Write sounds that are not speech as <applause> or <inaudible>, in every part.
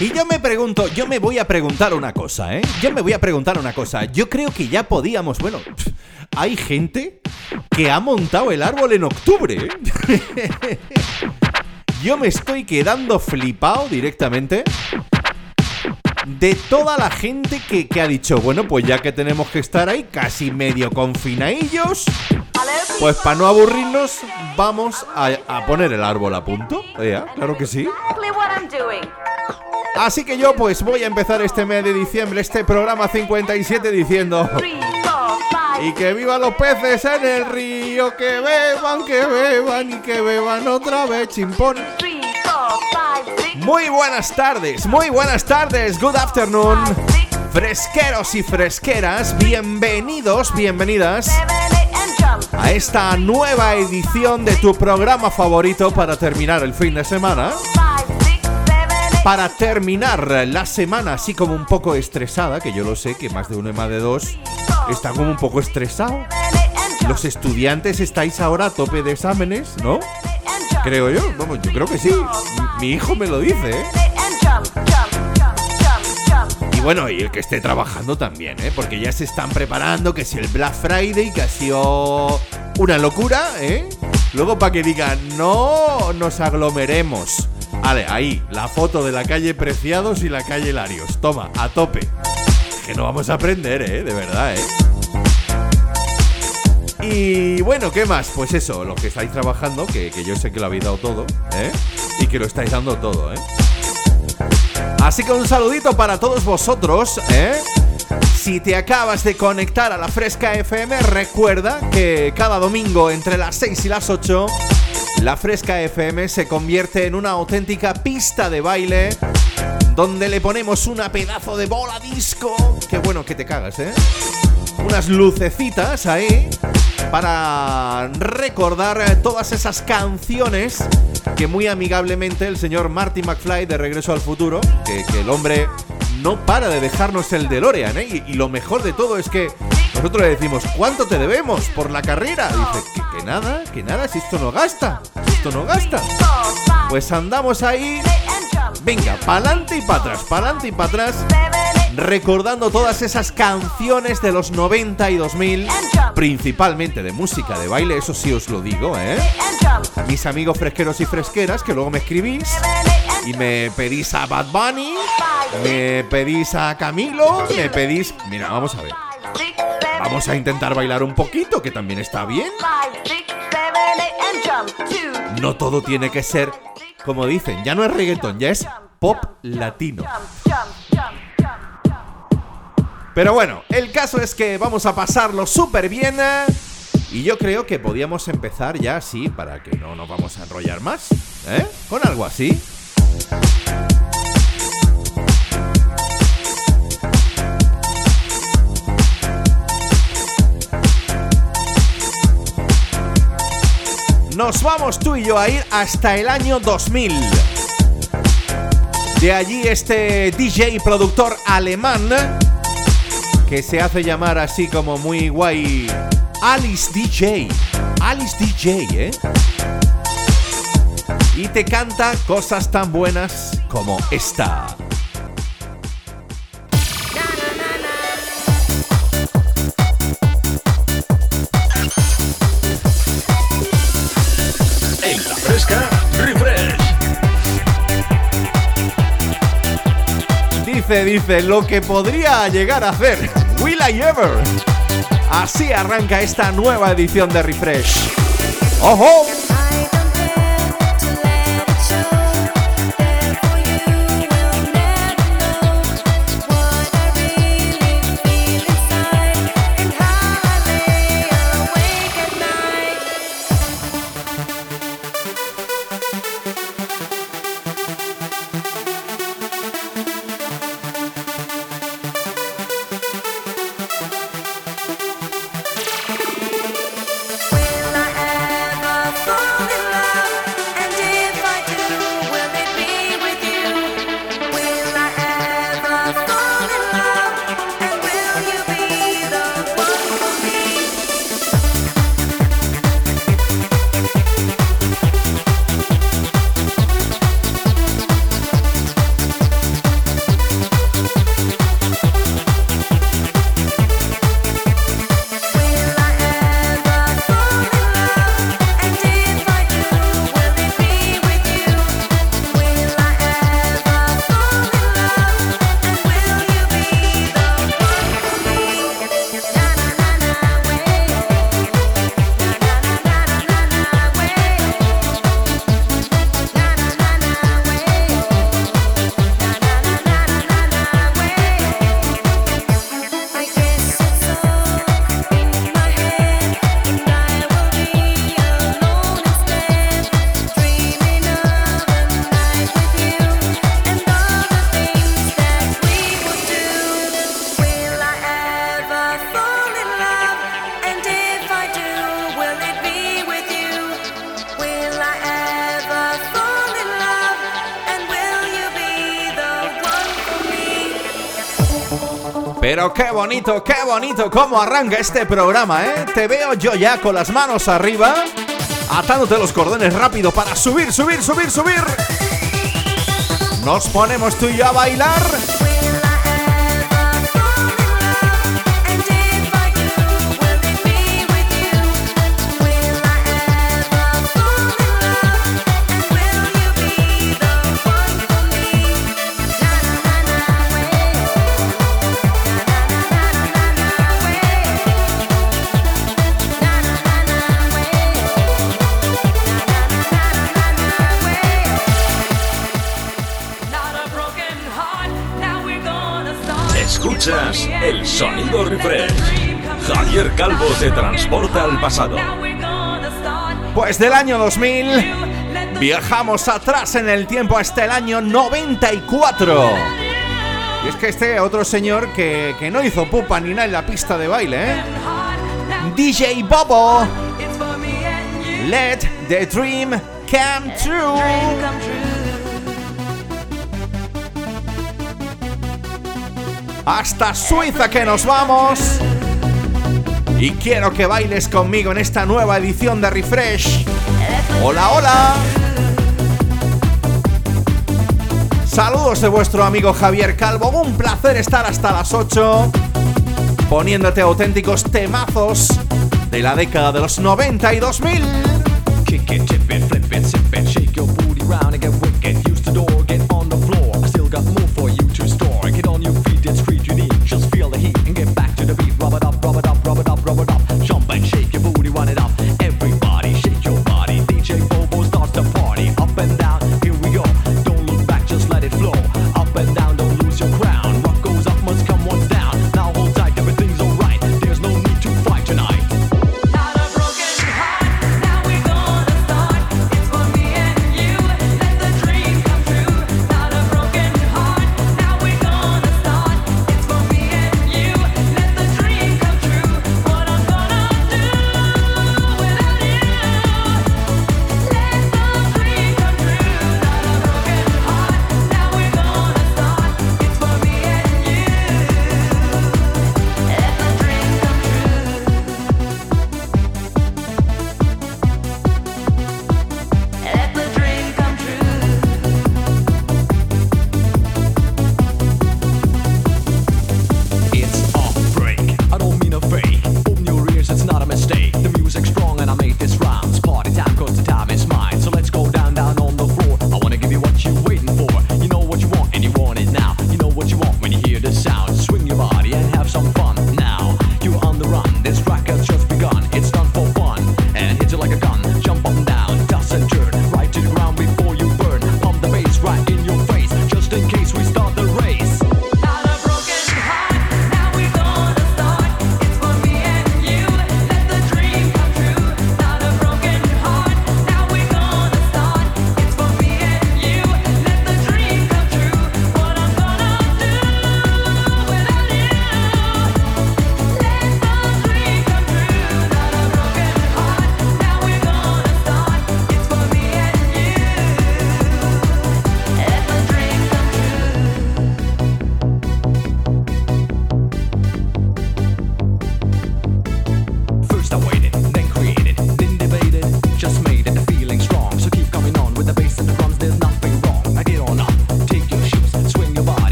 Y yo me pregunto, yo me voy a preguntar una cosa, ¿eh? Yo me voy a preguntar una cosa. Yo creo que ya podíamos, bueno, hay gente que ha montado el árbol en octubre. ¿eh? yo me estoy quedando flipado directamente de toda la gente que, que, ha dicho, bueno, pues ya que tenemos que estar ahí casi medio confinadillos, pues para no aburrirnos, vamos a, a, poner el árbol a punto. Ya, claro que sí. Así que yo pues voy a empezar este mes de diciembre, este programa 57 diciendo... Y que vivan los peces en el río, que beban, que beban y que beban otra vez, chimpón. Muy buenas tardes, muy buenas tardes, good afternoon. Fresqueros y fresqueras, bienvenidos, bienvenidas a esta nueva edición de tu programa favorito para terminar el fin de semana para terminar la semana así como un poco estresada, que yo lo sé que más de uno y más de dos está como un poco estresado. Los estudiantes estáis ahora a tope de exámenes, ¿no? Creo yo, vamos, yo creo que sí. Mi hijo me lo dice, ¿eh? Y bueno, y el que esté trabajando también, ¿eh? Porque ya se están preparando, que si el Black Friday, que ha sido una locura, ¿eh? Luego para que digan, no nos aglomeremos. Vale, ahí, la foto de la calle Preciados y la calle Larios. Toma, a tope. Que no vamos a aprender, ¿eh? De verdad, ¿eh? Y bueno, ¿qué más? Pues eso, los que estáis trabajando, que, que yo sé que lo habéis dado todo, ¿eh? Y que lo estáis dando todo, ¿eh? Así que un saludito para todos vosotros, ¿eh? Si te acabas de conectar a la Fresca FM, recuerda que cada domingo entre las 6 y las 8 la Fresca FM se convierte en una auténtica pista de baile donde le ponemos una pedazo de bola disco. Qué bueno que te cagas, ¿eh? Unas lucecitas ahí para recordar todas esas canciones que muy amigablemente el señor Marty McFly de Regreso al Futuro, que, el hombre no para de dejarnos el DeLorean, ¿eh? Y, lo mejor de todo es que nosotros le decimos, ¿cuánto te debemos por la carrera? dice, que, nada, que nada, si esto no gasta, esto no gasta. Pues andamos ahí, venga, pa'lante y para atrás, pa'lante y para atrás, recordando todas esas canciones de los 90 y 2000, principalmente de música de baile, eso sí os lo digo, ¿eh? Mis amigos fresqueros y fresqueras, que luego me escribís y me pedís a Bad Bunny, me pedís a Camilo, me pedís... Mira, vamos a ver. Vamos a intentar bailar un poquito, que también está bien. No todo tiene que ser, como dicen, ya no es reggaeton, ya es pop latino. Pero bueno, el caso es que vamos a pasarlo súper bien. Y yo creo que podíamos empezar ya así, para que no nos vamos a enrollar más. ¿Eh? Con algo así. Nos vamos tú y yo a ir hasta el año 2000. De allí este DJ productor alemán que se hace llamar así como muy guay Alice DJ. Alice DJ, ¿eh? Y te canta cosas tan buenas como esta. Dice, dice, lo que podría llegar a hacer. Will I ever? Así arranca esta nueva edición de Refresh. ¡Ojo! Qué bonito, qué bonito cómo arranca este programa, ¿eh? Te veo yo ya con las manos arriba, atándote los cordones rápido para subir, subir, subir, subir. Nos ponemos tú y yo a bailar. El sonido refresh. Javier Calvo te transporta al pasado. Pues del año 2000 viajamos atrás en el tiempo hasta el año 94. Y es que este otro señor que, que no hizo pupa ni nada en la pista de baile, ¿eh? DJ Bobo. Let the dream come true. Hasta Suiza que nos vamos. Y quiero que bailes conmigo en esta nueva edición de Refresh. Hola, hola. Saludos de vuestro amigo Javier Calvo. Un placer estar hasta las 8 poniéndote auténticos temazos de la década de los 90 y 2000.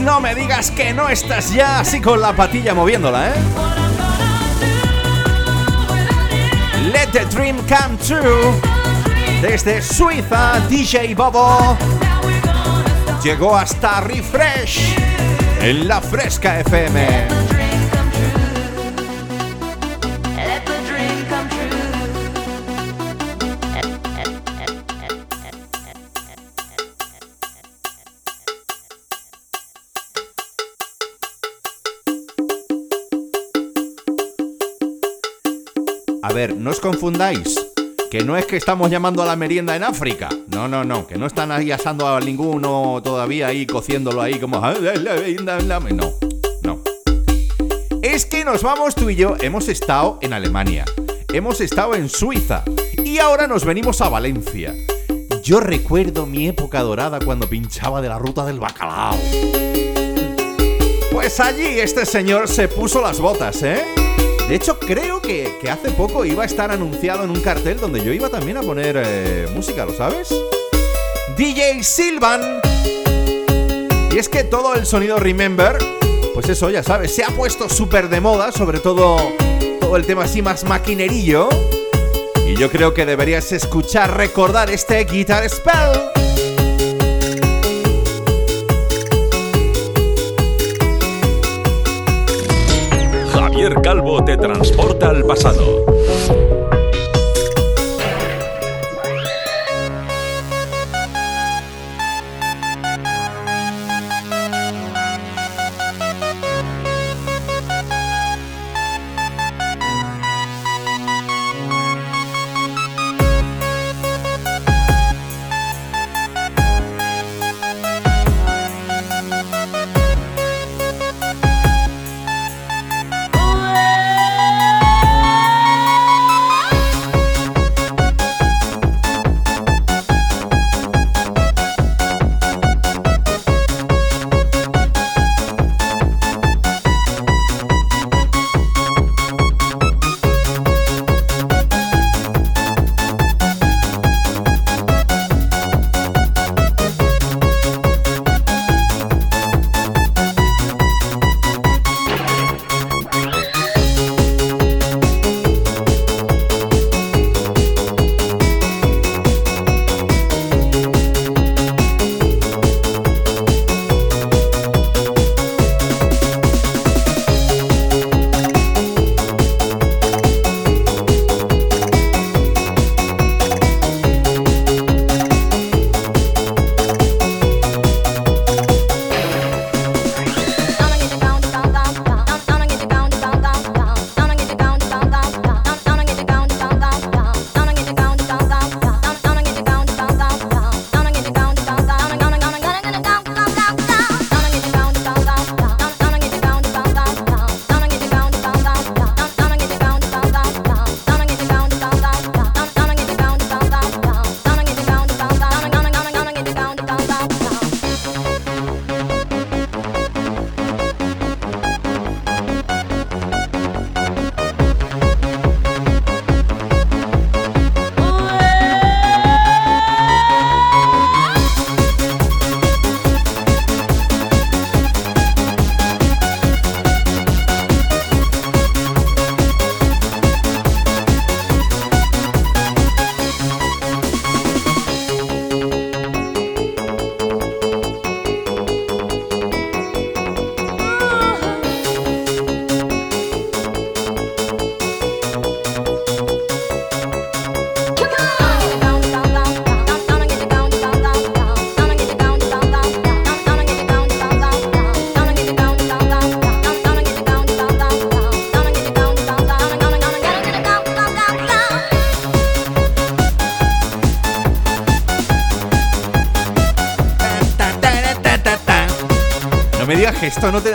No me digas que no estás ya así con la patilla moviéndola, ¿eh? Let the dream come true. Desde Suiza, DJ Bobo llegó hasta Refresh en la Fresca FM. A ver, no os confundáis. Que no es que estamos llamando a la merienda en África. No, no, no. Que no están ahí asando a ninguno todavía ahí, cociéndolo ahí como... No, no. Es que nos vamos tú y yo. Hemos estado en Alemania. Hemos estado en Suiza. Y ahora nos venimos a Valencia. Yo recuerdo mi época dorada cuando pinchaba de la ruta del bacalao. Pues allí este señor se puso las botas, ¿eh? De hecho, creo que, hace poco iba a estar anunciado en un cartel donde yo iba también a poner eh, música, ¿lo sabes? DJ Silvan. Y es que todo el sonido Remember, pues eso, ya sabes, se ha puesto súper de moda, sobre todo todo el tema así más maquinerillo. Y yo creo que deberías escuchar, recordar este Guitar Spell. Calvo te transporta al pasado.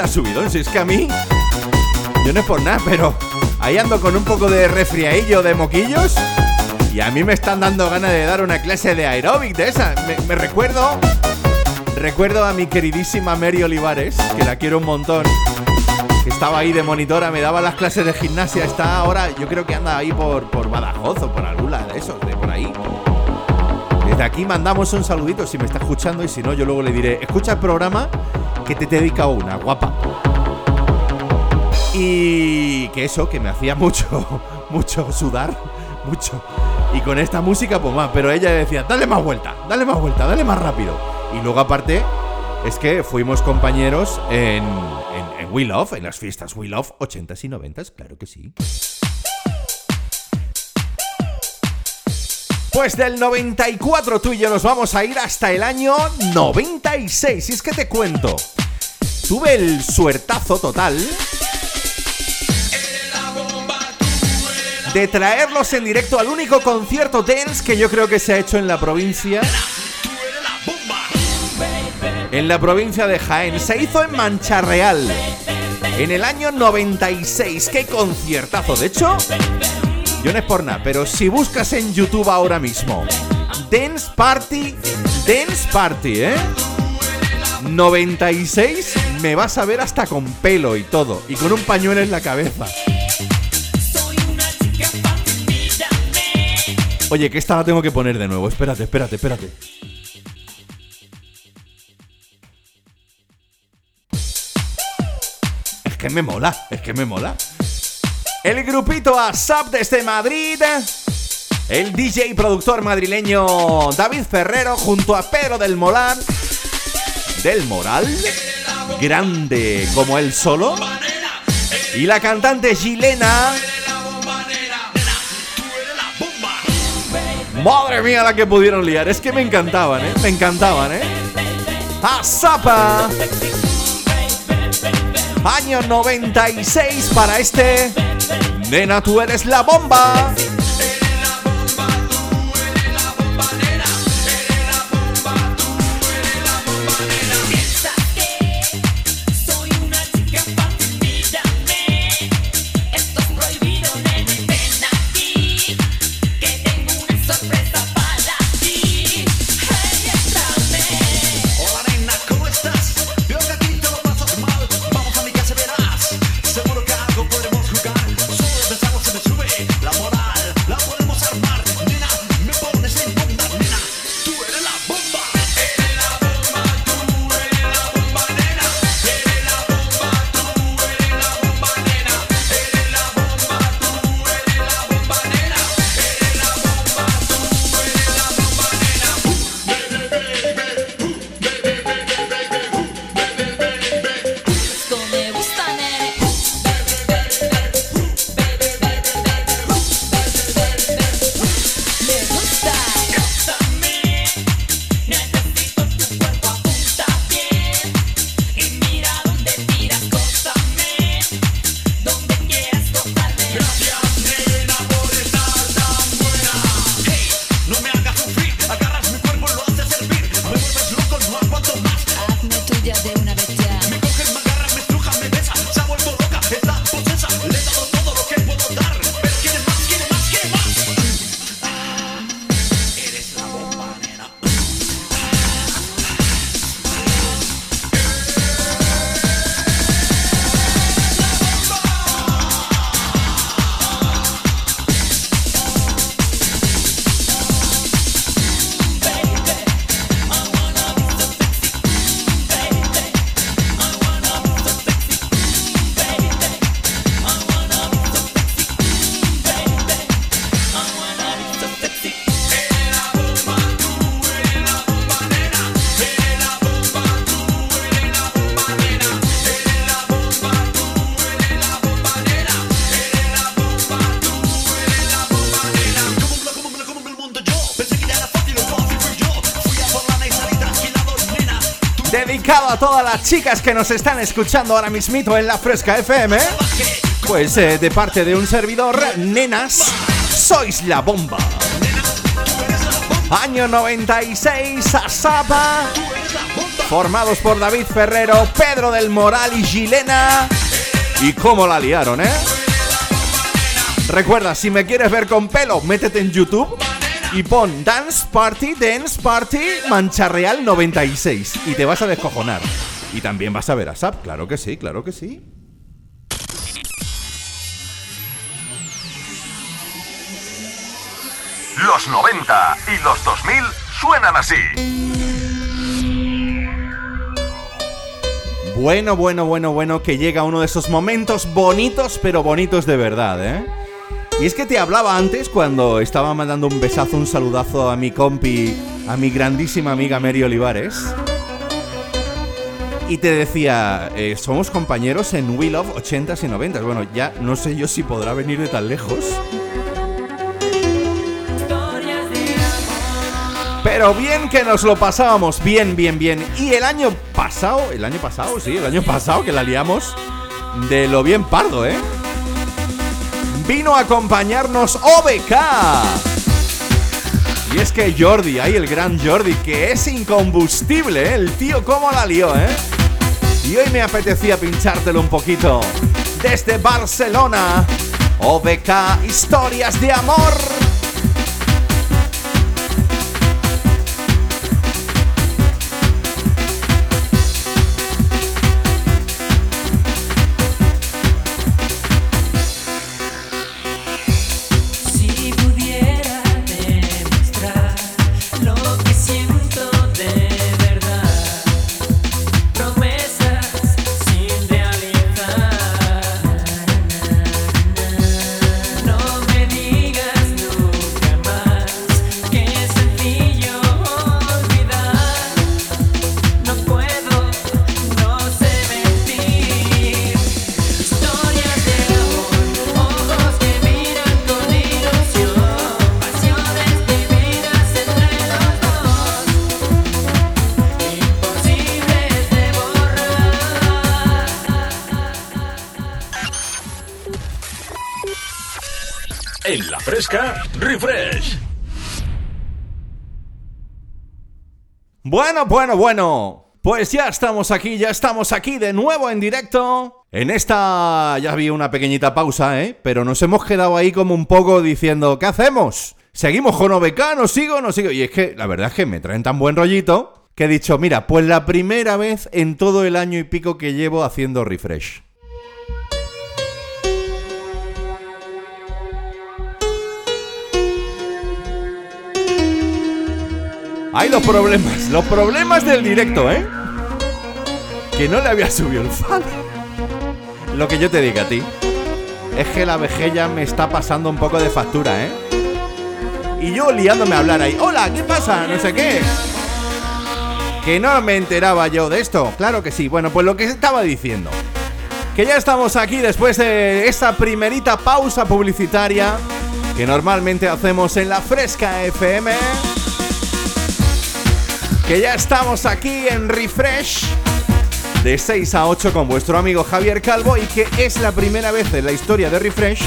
Subidón. Si es que a mí, yo no es por nada, pero ahí ando con un poco de resfriadillo de moquillos. Y a mí me están dando ganas de dar una clase de aeróbic de esa. Me, recuerdo. Recuerdo a mi queridísima Mary Olivares, que la quiero un montón. Que estaba ahí de monitora, me daba las clases de gimnasia. Está ahora, yo creo que anda ahí por, por Badajoz o por alguna de esos, de por ahí. Desde aquí mandamos un saludito si me está escuchando y si no, yo luego le diré, escucha el programa que te dedica una, guapa. Y que eso, que me hacía mucho, <laughs> mucho sudar, mucho. Y con esta música, pues más, pero ella decía, dale más vuelta, dale más vuelta, dale más rápido. Y luego aparte, es que fuimos compañeros en, en, en We Love, en las fiestas We Love 80s y 90s, claro que sí. Pues del 94 tú y yo nos vamos a ir hasta el año 96. Y es que te cuento, tuve el suertazo total de traerlos en directo al único concierto dance que yo creo que se ha hecho en la provincia. En la provincia de Jaén. Se hizo en Mancha Real. En el año 96. ¡Qué conciertazo! De hecho, yo no es por nada, pero si buscas en YouTube ahora mismo Dance Party, Dance Party, ¿eh? 96 me vas a ver hasta con pelo y todo, y con un pañuelo en la cabeza. Oye, que esta la tengo que poner de nuevo. Espérate, espérate, espérate. Es que me mola, es que me mola. El grupito ASAP desde Madrid. El DJ y productor madrileño David Ferrero junto a Pedro del Molar. Del Moral. Grande como él solo. Y la cantante chilena. Madre mía la que pudieron liar. Es que me encantaban, ¿eh? Me encantaban, ¿eh? ASAPA. Año 96 para este. Nena, tú eres la bomba. A todas las chicas que nos están escuchando ahora mismito en la Fresca FM. Pues eh, de parte de un servidor, nenas, sois la bomba. Año 96, Asapa. Formados por David Ferrero, Pedro del Moral y Gilena. Y cómo la liaron, ¿eh? Recuerda, si me quieres ver con pelo, métete en YouTube y pon Dance Party, Dance Party, Mancha Real 96 y te vas a descojonar. Y también vas a ver a Sap, claro que sí, claro que sí. Los 90 y los 2000 suenan así. Bueno, bueno, bueno, bueno, que llega uno de esos momentos bonitos, pero bonitos de verdad, ¿eh? Y es que te hablaba antes cuando estaba mandando un besazo, un saludazo a mi compi, a mi grandísima amiga Mary Olivares. Y te decía, eh, somos compañeros en We Love 80s y 90s. Bueno, ya no sé yo si podrá venir de tan lejos. Pero bien que nos lo pasábamos, bien, bien, bien. Y el año pasado, el año pasado, sí, el año pasado que la liamos de lo bien pardo, ¿eh? Vino a acompañarnos OBK. Y es que Jordi, ahí el gran Jordi, que es incombustible, ¿eh? el tío cómo la lió, ¿eh? Y hoy me apetecía pinchártelo un poquito. Desde Barcelona, OBK Historias de Amor. Bueno, bueno, bueno. Pues ya estamos aquí, ya estamos aquí de nuevo en directo. En esta ya había una pequeñita pausa, ¿eh? Pero nos hemos quedado ahí como un poco diciendo, ¿qué hacemos? ¿Seguimos con OBK? ¿No sigo? ¿No sigo? Y es que la verdad es que me traen tan buen rollito que he dicho, mira, pues la primera vez en todo el año y pico que llevo haciendo refresh. Hay los problemas, los problemas del directo, ¿eh? Que no le había subido el fan. Lo que yo te diga a ti es que la vejella me está pasando un poco de factura, ¿eh? Y yo liándome a hablar ahí, hola, ¿qué pasa? No sé qué. Que no me enteraba yo de esto. Claro que sí. Bueno, pues lo que estaba diciendo. Que ya estamos aquí después de esa primerita pausa publicitaria que normalmente hacemos en la Fresca FM. Que ya estamos aquí en Refresh de 6 a 8 con vuestro amigo Javier Calvo y que es la primera vez en la historia de Refresh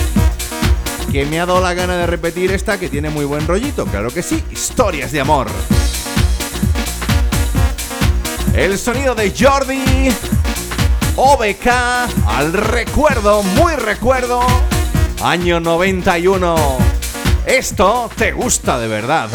que me ha dado la gana de repetir esta que tiene muy buen rollito. Claro que sí, historias de amor. El sonido de Jordi OBK al recuerdo, muy recuerdo, año 91. Esto te gusta de verdad.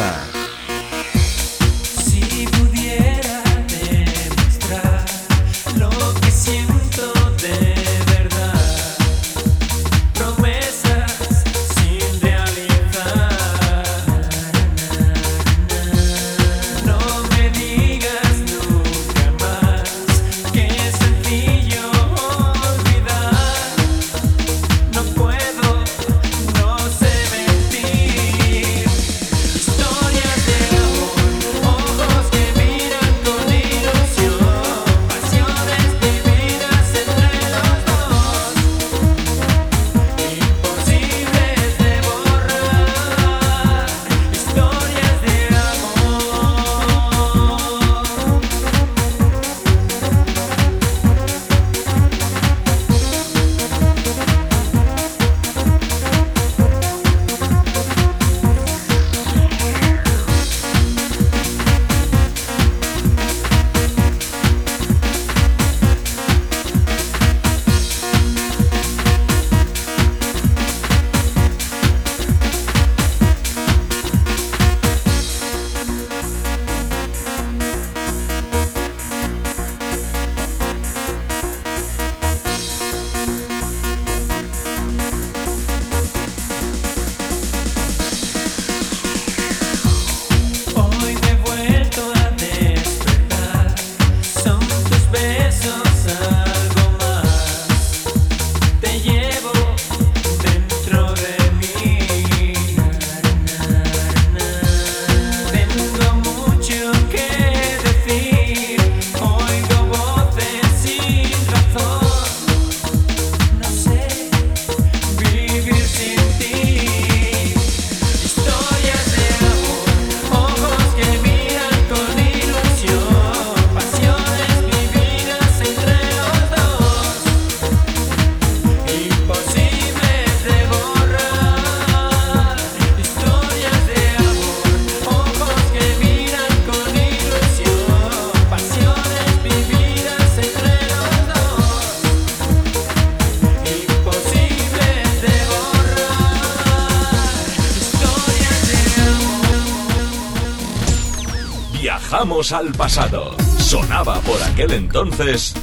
Al pasado. Sonaba por aquel entonces.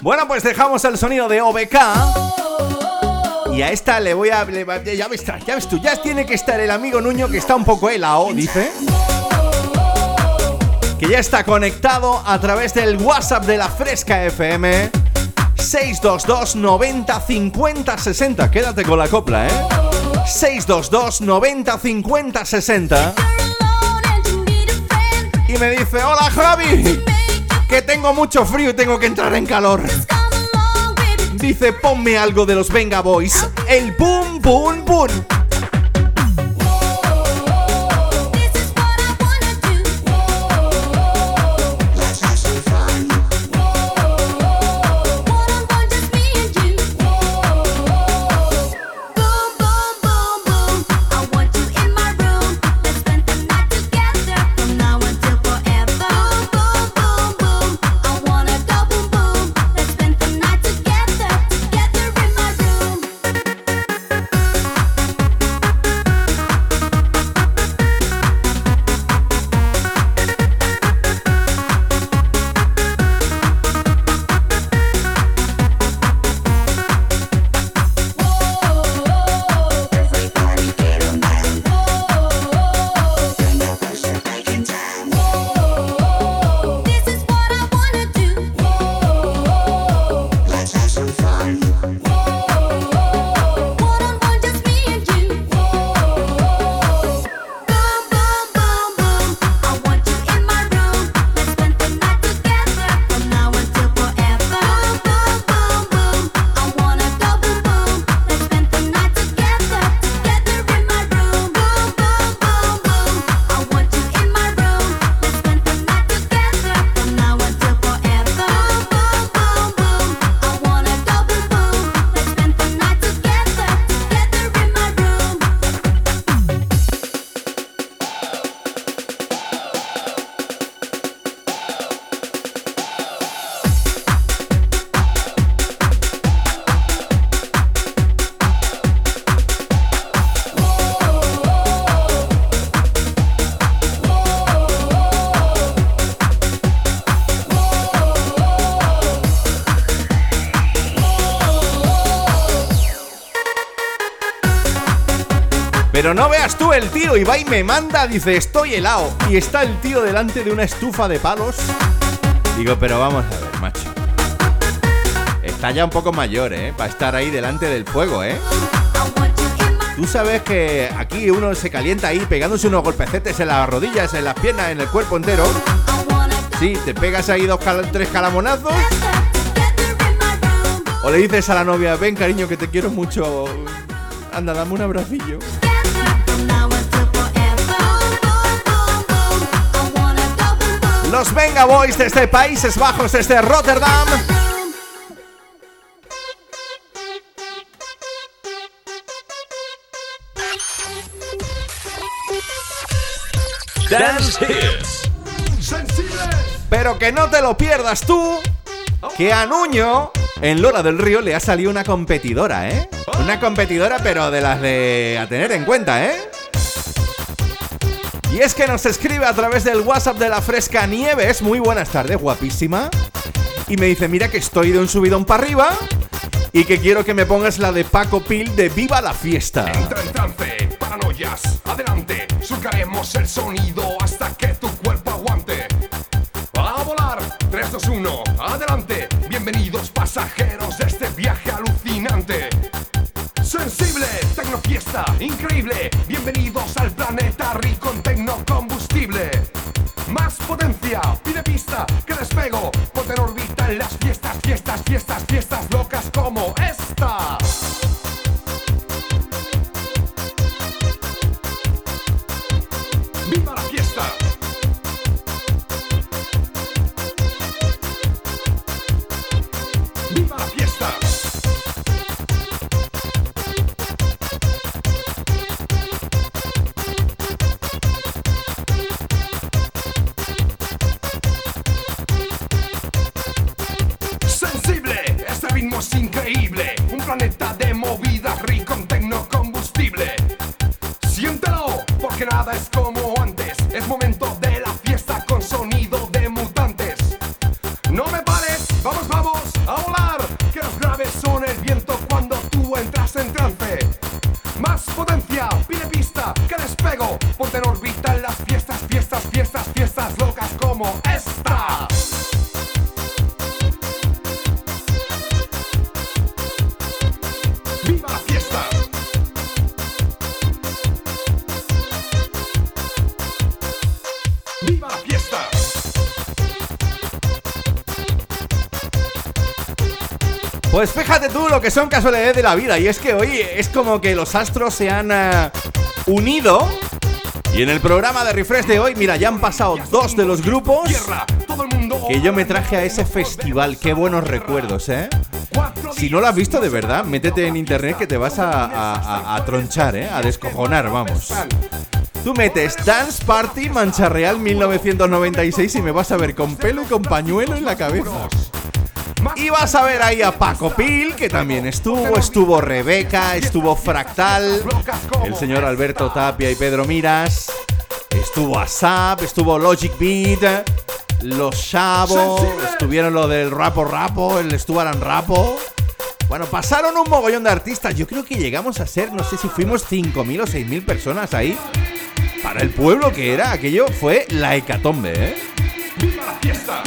Bueno, pues dejamos el sonido de OBK. Y a esta le voy a. ya ves, ya ves tú, ya tiene que estar el amigo Nuño que está un poco helado, dice. Que ya está conectado a través del WhatsApp de la Fresca FM. 622 90 50 60. Quédate con la copla, ¿eh? 622 90 50 60. Y me dice: Hola Javi, que tengo mucho frío y tengo que entrar en calor. Dice, ponme algo de los Venga Boys. El pum pum pum. Pero no veas tú el tío y va y me manda, dice, estoy helado. Y está el tío delante de una estufa de palos. Digo, pero vamos a ver, macho. Está ya un poco mayor, ¿eh? Para estar ahí delante del fuego, ¿eh? Tú sabes que aquí uno se calienta ahí pegándose unos golpecetes en las rodillas, en las piernas, en el cuerpo entero. Sí, te pegas ahí dos, tres calamonazos. O le dices a la novia, ven cariño que te quiero mucho. Anda, dame un abracillo. Los Venga Boys desde Países Bajos, desde Rotterdam. Dance Hits. Pero que no te lo pierdas tú, que a Nuño en Lora del Río le ha salido una competidora, ¿eh? Una competidora, pero de las de a tener en cuenta, ¿eh? Y es que nos escribe a través del WhatsApp de la Fresca Nieves, muy buenas tardes, guapísima. Y me dice, mira que estoy de un subidón para arriba y que quiero que me pongas la de Paco Pil de Viva la Fiesta. Entra en trance, paranoias, adelante, surcaremos el sonido hasta que tu cuerpo aguante. A volar, 3, 2, 1, adelante, bienvenidos pasajeros de este viaje alucinante. Sensible, tecnofiesta, increíble, bienvenidos al planeta rico en tecnocombustible. Pide pista, que despego, ponte en las fiestas, fiestas, fiestas, fiestas locas como esta. Increíble. Un planeta fíjate tú lo que son casualidades de la vida. Y es que hoy es como que los astros se han eh, unido. Y en el programa de Refresh de hoy, mira, ya han pasado dos de los grupos que yo me traje a ese festival. Qué buenos recuerdos, ¿eh? Si no lo has visto de verdad, métete en internet que te vas a, a- a- a tronchar, ¿eh? A descojonar, vamos. Tú metes Dance Party Mancha Real 1996 y me vas a ver con pelo y con pañuelo en la cabeza. Y vas a ver ahí a Paco Pil, que también estuvo, estuvo Rebeca, estuvo Fractal, el señor Alberto Tapia y Pedro Miras, estuvo ASAP, estuvo Logic Beat, los Chavo, estuvieron lo del Rapo Rapo, el Stuaran Rapo. Bueno, pasaron un mogollón de artistas. Yo creo que llegamos a ser, no sé si fuimos 5.000 o 6.000 personas ahí. Para el pueblo que era, aquello fue la hecatombe, ¿eh? ¡Viva la fiesta!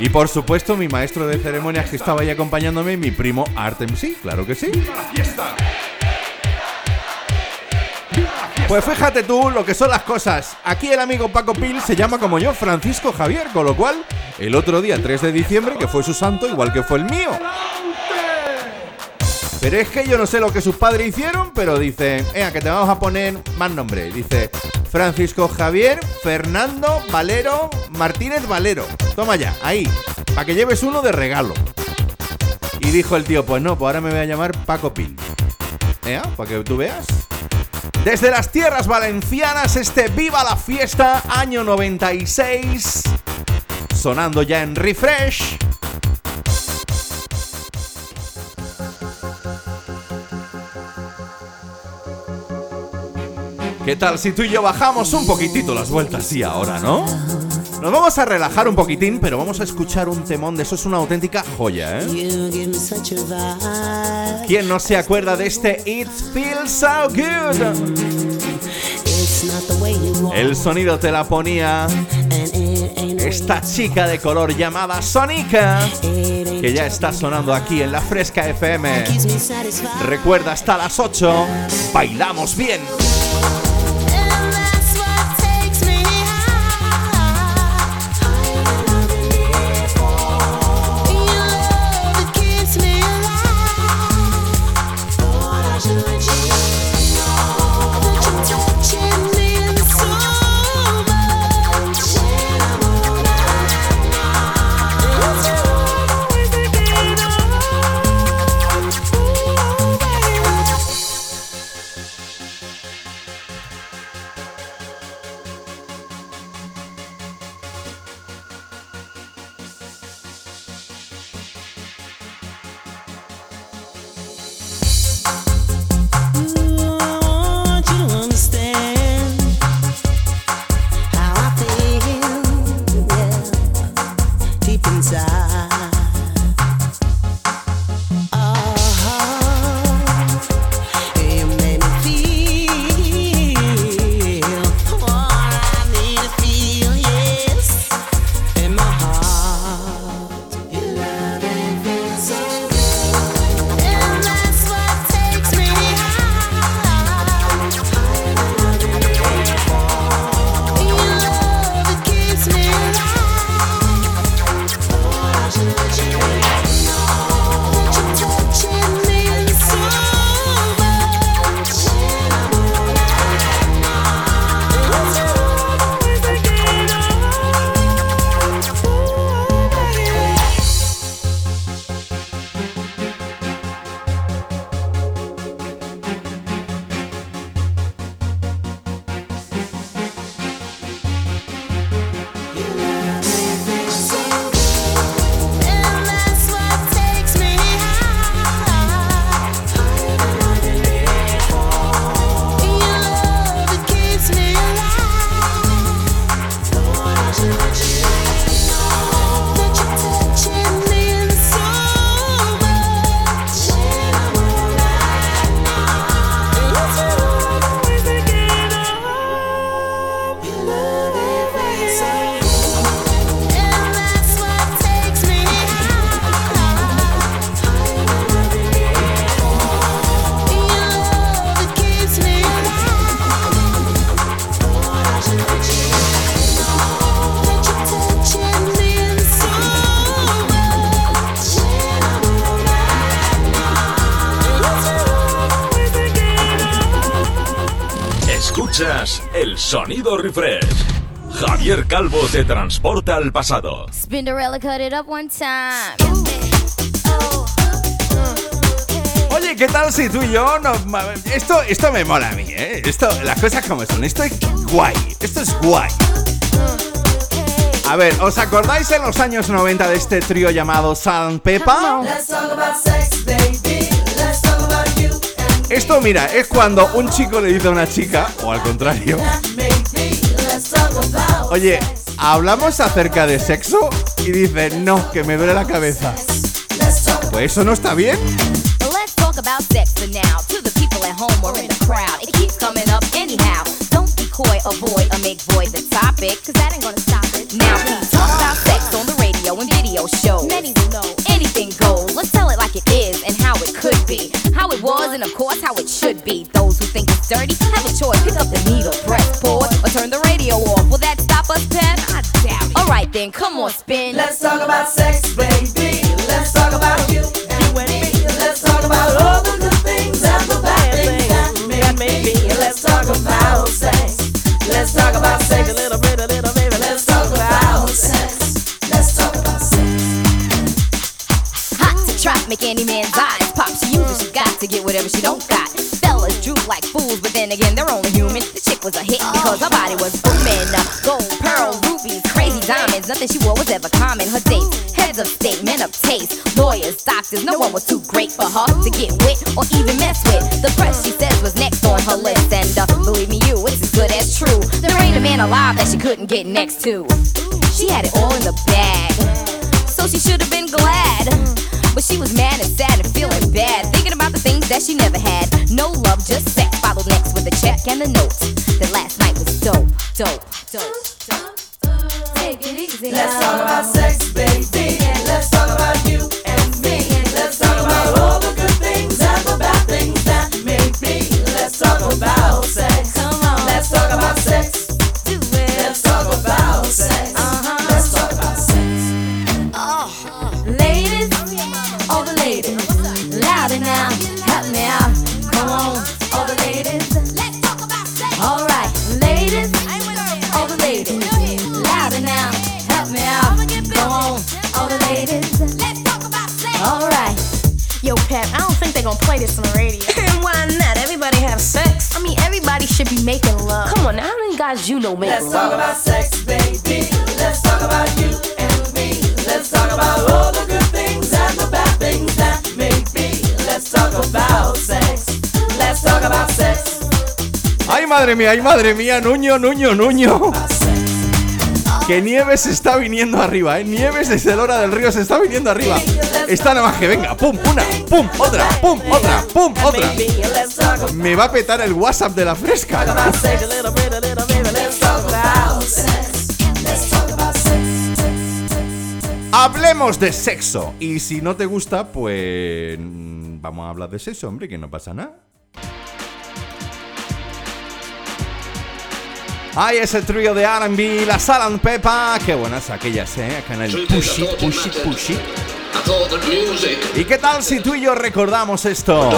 Y por supuesto, mi maestro de ceremonias que estaba ahí acompañándome, mi primo Artem, sí, claro que sí. Pues fíjate tú lo que son las cosas. Aquí el amigo Paco Pil se llama como yo, Francisco Javier, con lo cual, el otro día, 3 de diciembre, que fue su santo, igual que fue el mío. Pero es que yo no sé lo que sus padres hicieron, pero dicen, venga, que te vamos a poner más nombre. Dice Francisco Javier Fernando Valero Martínez Valero. Toma ya, ahí, para que lleves uno de regalo. Y dijo el tío, pues no, pues ahora me voy a llamar Paco Pil. ¿Eh? Para que tú veas. Desde las tierras valencianas, este Viva la Fiesta, año 96. Sonando ya en refresh. ¿Qué tal si tú y yo bajamos un poquitito las vueltas? Sí, ahora, ¿no? Nos vamos a relajar un poquitín, pero vamos a escuchar un temón de eso. Es una auténtica joya, ¿eh? ¿Quién no se acuerda de este It Feels So Good? El sonido te la ponía esta chica de color llamada Sonica, que ya está sonando aquí en la Fresca FM. Recuerda, hasta las 8, bailamos bien. Escuchas el sonido refresh. Javier Calvo te transporta al pasado. Spinderella cut it up one time. Oye, ¿qué tal si tú y yo nos... Esto, esto me mola a mí, ¿eh? Esto, las cosas como son. Esto es guay. Esto es guay. A ver, ¿os acordáis en los años 90 de este trío llamado San Pepa? Esto, mira, es cuando un chico le dice a una chica, o al contrario, oye, ¿hablamos acerca de sexo? Y dice, no, que me duele la cabeza. Pues eso no está bien. Avoid, or make void the topic, cause that ain't gonna stop and of course, how it should be. Those who think it's dirty have a choice. Pick up the needle, press pause, or turn the radio off. Will that stop us, Pep? I doubt it. Alright then, come on, spin. Let's talk about sex, baby. Chick was a hit because her body was booming. Gold, pearl, rubies, crazy diamonds. Nothing she wore was ever common. Her dates, heads of state, men of taste, lawyers, doctors. No one was too great for her to get with or even mess with. The press, she says, was next on her list. And uh, believe me, you, it's as good as true. There ain't a man alive that she couldn't get next to. She had it all in the bag so she should have been glad. But she was mad and sad and feeling bad, thinking about the things that she never had. No love, just sex. Followed next with a check and a note dope, dope, guys you know make Let's talk about sex, baby. Let's talk about you and me. Let's talk about all the good things and the bad things that may be. Let's talk about sex. Let's talk about sex. ¡Ay, madre mía! ¡Ay, madre mía! ¡Nuño, Nuño, Nuño! Que Nieves se está viniendo arriba, ¿eh? Nieves desde el hora del río se está viniendo arriba. Está nada más que venga. ¡Pum! Una, pum, otra, pum, otra, pum, otra. Me va a petar el WhatsApp de la fresca. Hablemos de sexo. Y si no te gusta, pues. mm, Vamos a hablar de sexo, hombre, que no pasa nada. Ay, ese trío de RB, la Salan Pepa. Qué buenas aquellas, ¿eh? Acá en el Pushy, Pushy, Pushy. ¿Y qué tal si tú y yo recordamos esto?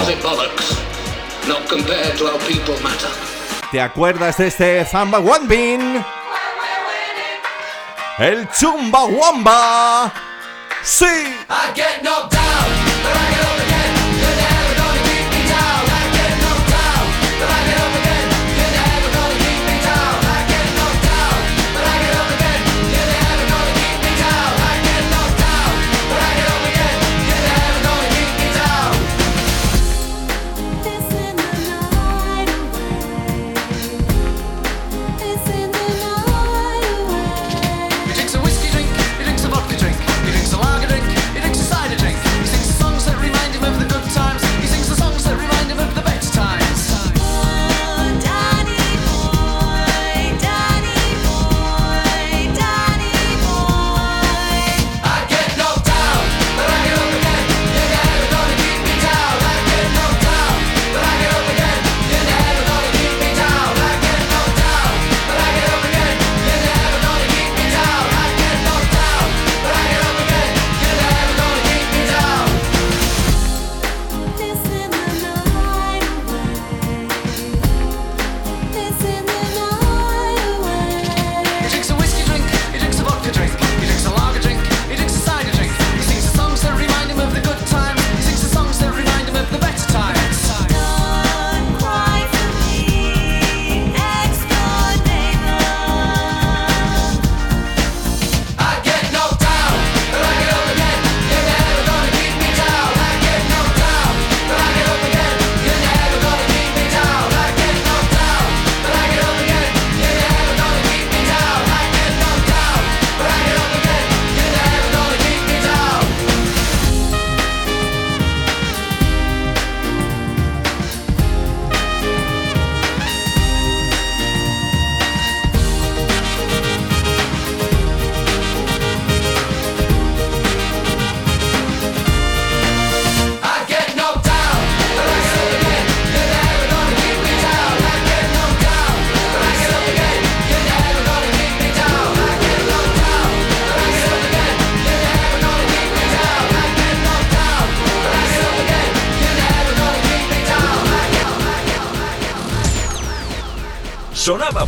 ¿Te acuerdas de este Zamba Wambin? El Chumba Wamba. Sí. I get knocked down, but I get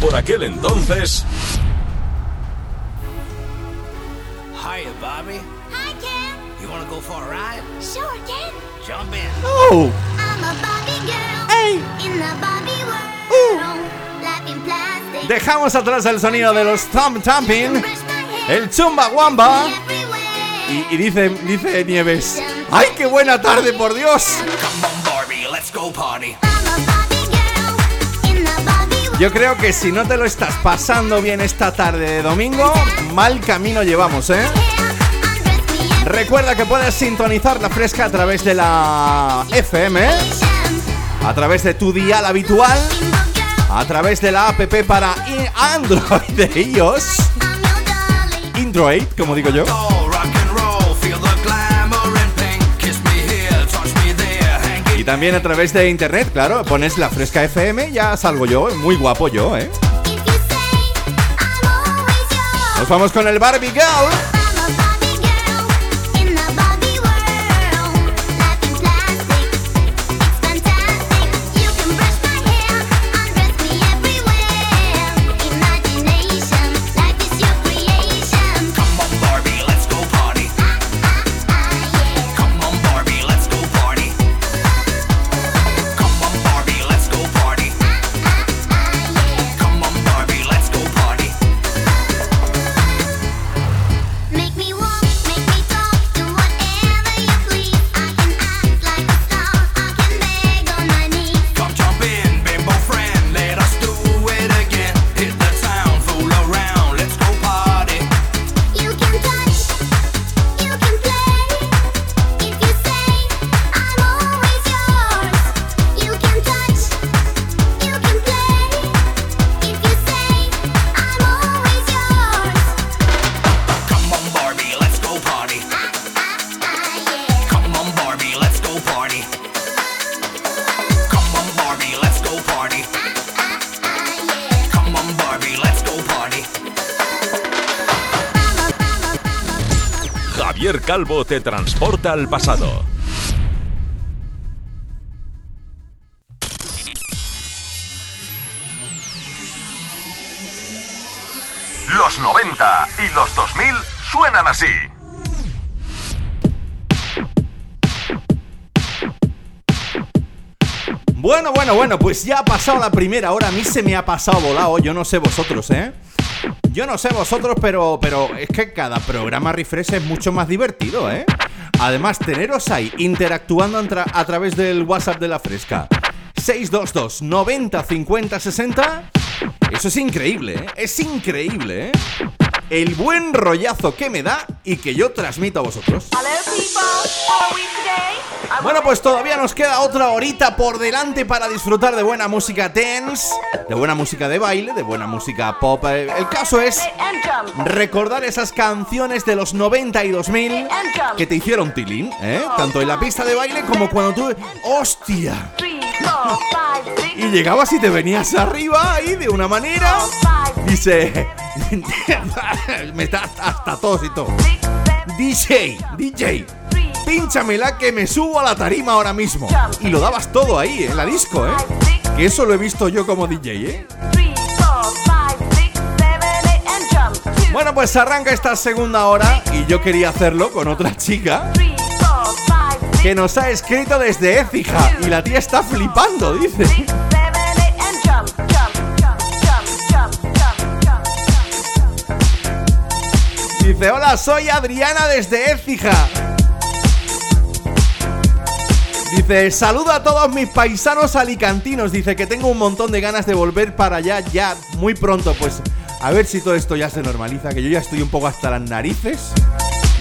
por aquel entonces Hiya, Bobby. Hi, Ken. You wanna go for a ride? Sure, Ken. Jump in. ¡Oh! I'm a Barbie girl. ¡Ey! In the Barbie world. Plastic. Dejamos atrás el sonido de los thumb thumping, el chumba wamba y, y dice, dice Nieves, ¡ay qué buena tarde por Dios! Come on, Barbie, let's go party. Yo creo que si no te lo estás pasando bien esta tarde de domingo, mal camino llevamos, ¿eh? Recuerda que puedes sintonizar la fresca a través de la FM, a través de tu dial habitual, a través de la app para Android de iOS. Android, como digo yo. También a través de internet, claro, pones la fresca FM, ya salgo yo, muy guapo yo, ¿eh? Nos vamos con el Barbie Girl. Calvo te transporta al pasado. Los 90 y los 2000 suenan así. Bueno, bueno, bueno, pues ya ha pasado la primera hora, a mí se me ha pasado volado, yo no sé vosotros, ¿eh? Yo no sé vosotros, pero, pero es que cada programa refresh es mucho más divertido, ¿eh? Además, teneros ahí interactuando a través del WhatsApp de la fresca. 622 90 50 60. Eso es increíble, ¿eh? Es increíble, ¿eh? El buen rollazo que me da y que yo transmito a vosotros. Bueno, pues todavía nos queda otra horita por delante para disfrutar de buena música dance, de buena música de baile, de buena música pop. Eh, El caso es recordar esas canciones de los 90 y 2000 que te hicieron tilín, ¿eh? Tanto en la pista de baile como cuando tú... ¡Hostia! Y llegabas y te venías arriba ahí de una manera. Dice... <laughs> Me está hasta tos y todo. DJ, DJ, pínchamela que me subo a la tarima ahora mismo. Y lo dabas todo ahí, en la disco, ¿eh? Que eso lo he visto yo como DJ, ¿eh? Bueno, pues arranca esta segunda hora y yo quería hacerlo con otra chica que nos ha escrito desde Écija y la tía está flipando, dice. Dice, hola, soy Adriana desde Écija. Dice, saludo a todos mis paisanos alicantinos. Dice que tengo un montón de ganas de volver para allá ya muy pronto. Pues a ver si todo esto ya se normaliza, que yo ya estoy un poco hasta las narices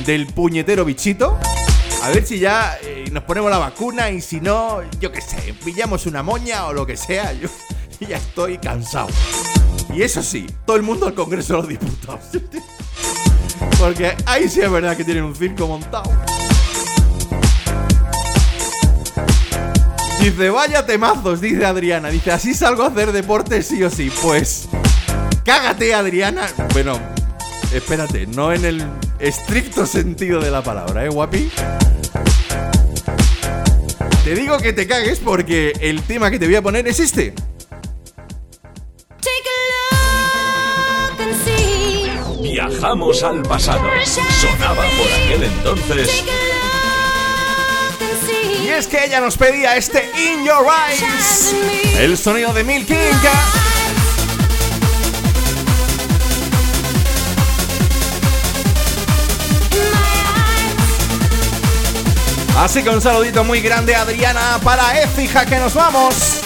del puñetero bichito. A ver si ya eh, nos ponemos la vacuna y si no, yo qué sé, pillamos una moña o lo que sea. Yo <laughs> ya estoy cansado. Y eso sí, todo el mundo al Congreso de los Diputados. <laughs> Porque ahí sí es verdad que tienen un circo montado. Dice, vaya temazos, dice Adriana. Dice, así salgo a hacer deporte sí o sí. Pues, cágate, Adriana. Bueno, espérate, no en el estricto sentido de la palabra, ¿eh, guapi? Te digo que te cagues porque el tema que te voy a poner es este. Viajamos al pasado. Sonaba por aquel entonces. Y es que ella nos pedía este In Your Eyes. El sonido de Milky Inca. Así que un saludito muy grande Adriana para Écija que nos vamos.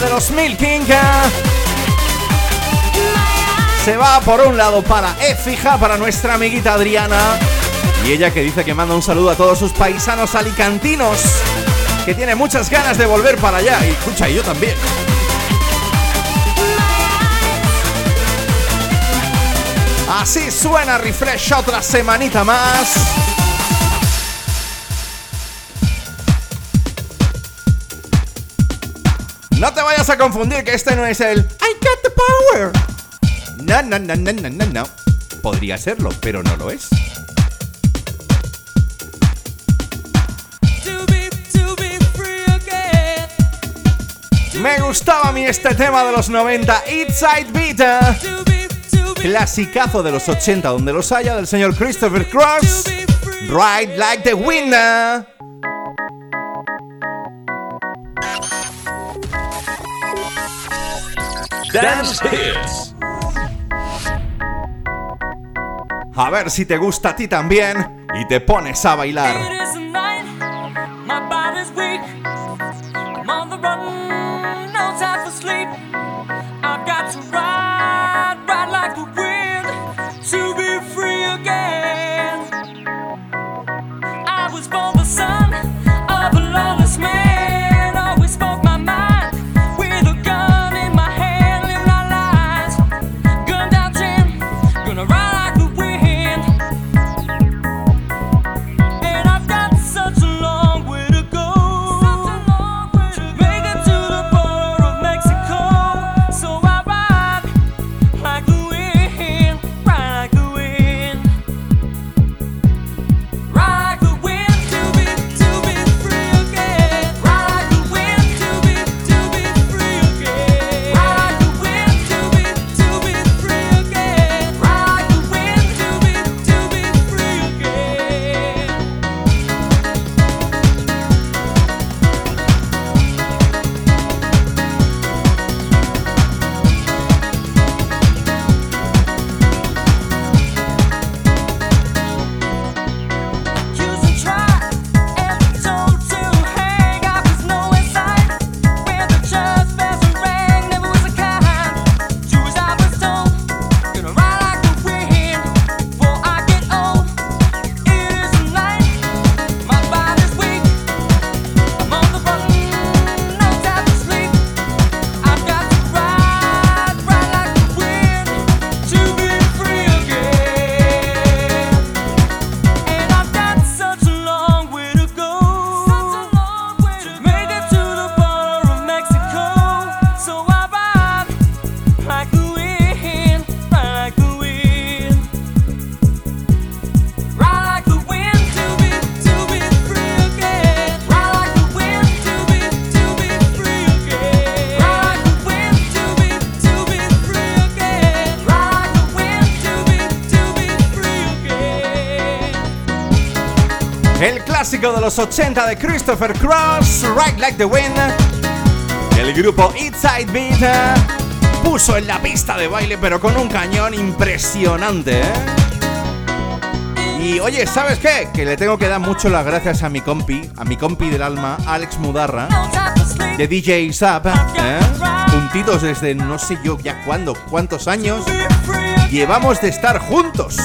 De los Milky Inca. Se va por un lado para Écija, para nuestra amiguita Adriana. Y ella que dice que manda un saludo a todos sus paisanos alicantinos. Que tiene muchas ganas de volver para allá. Y escucha, y yo también. Así suena Refresh otra semanita más. Vayas a confundir que este no es el I got the power. No, no, no, no, no, no, no. Podría serlo, pero no lo es. Me gustaba a mí este tema de los 90, Inside Beat. Clasicazo de los 80, donde los haya, del señor Christopher Cross. Ride like the wind. Dance Hits. A ver si te gusta a ti también y te pones a bailar. De los 80 de Christopher Cross, Right Like the Wind. El grupo Inside Beat eh, puso en la pista de baile, pero con un cañón impresionante, ¿eh? Y oye, ¿sabes qué? Que le tengo que dar mucho las gracias a mi compi, a mi compi del alma, Alex Mudarra, de DJ Zap, ¿eh? Juntitos desde no sé yo ya cuándo, cuántos años llevamos de estar juntos.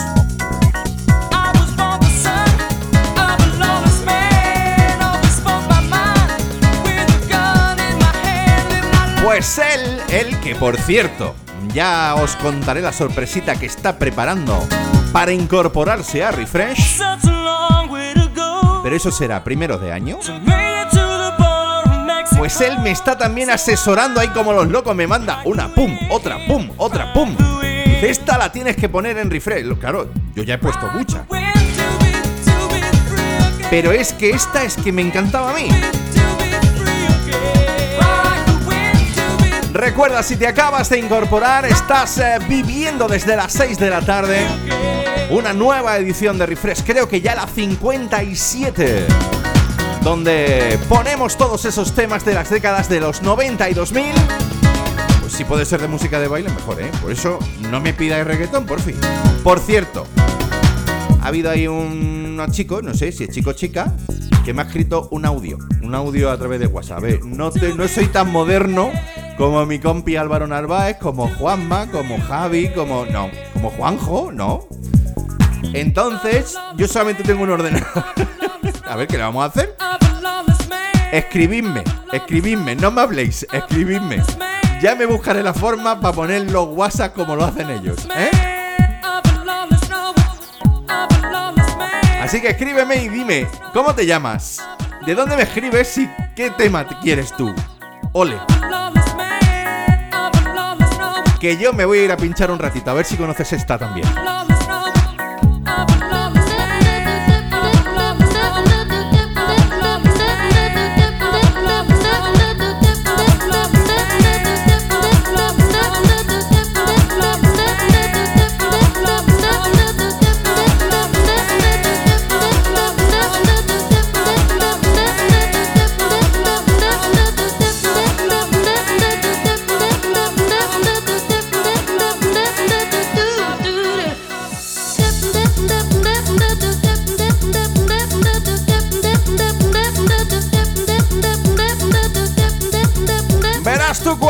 Pues él, él que por cierto, ya os contaré la sorpresita que está preparando para incorporarse a Refresh. Pero eso será primero de año. Pues él me está también asesorando ahí como los locos, me manda una pum, otra pum, otra pum. Dice, esta la tienes que poner en refresh. Claro, yo ya he puesto mucha. Pero es que esta es que me encantaba a mí. Recuerda, si te acabas de incorporar, estás eh, viviendo desde las 6 de la tarde una nueva edición de Refresh, creo que ya la 57, donde ponemos todos esos temas de las décadas de los 90 y 2000. Pues si puede ser de música de baile, mejor, ¿eh? Por eso no me pidáis reggaetón, por fin. Por cierto, ha habido ahí un chico, no sé si es chico o chica, que me ha escrito un audio, un audio a través de WhatsApp. No, te, no soy tan moderno como mi compi Álvaro Narváez, como Juanma, como Javi, como. No, como Juanjo, no. Entonces, yo solamente tengo un ordenador. <laughs> a ver, ¿qué le vamos a hacer? Escribidme, escribidme, no me habléis, escribidme. Ya me buscaré la forma para poner los WhatsApp como lo hacen ellos, ¿eh? Así que escríbeme y dime, ¿cómo te llamas? ¿De dónde me escribes y qué tema quieres tú? Ole. Que yo me voy a ir a pinchar un ratito, a ver si conoces esta también.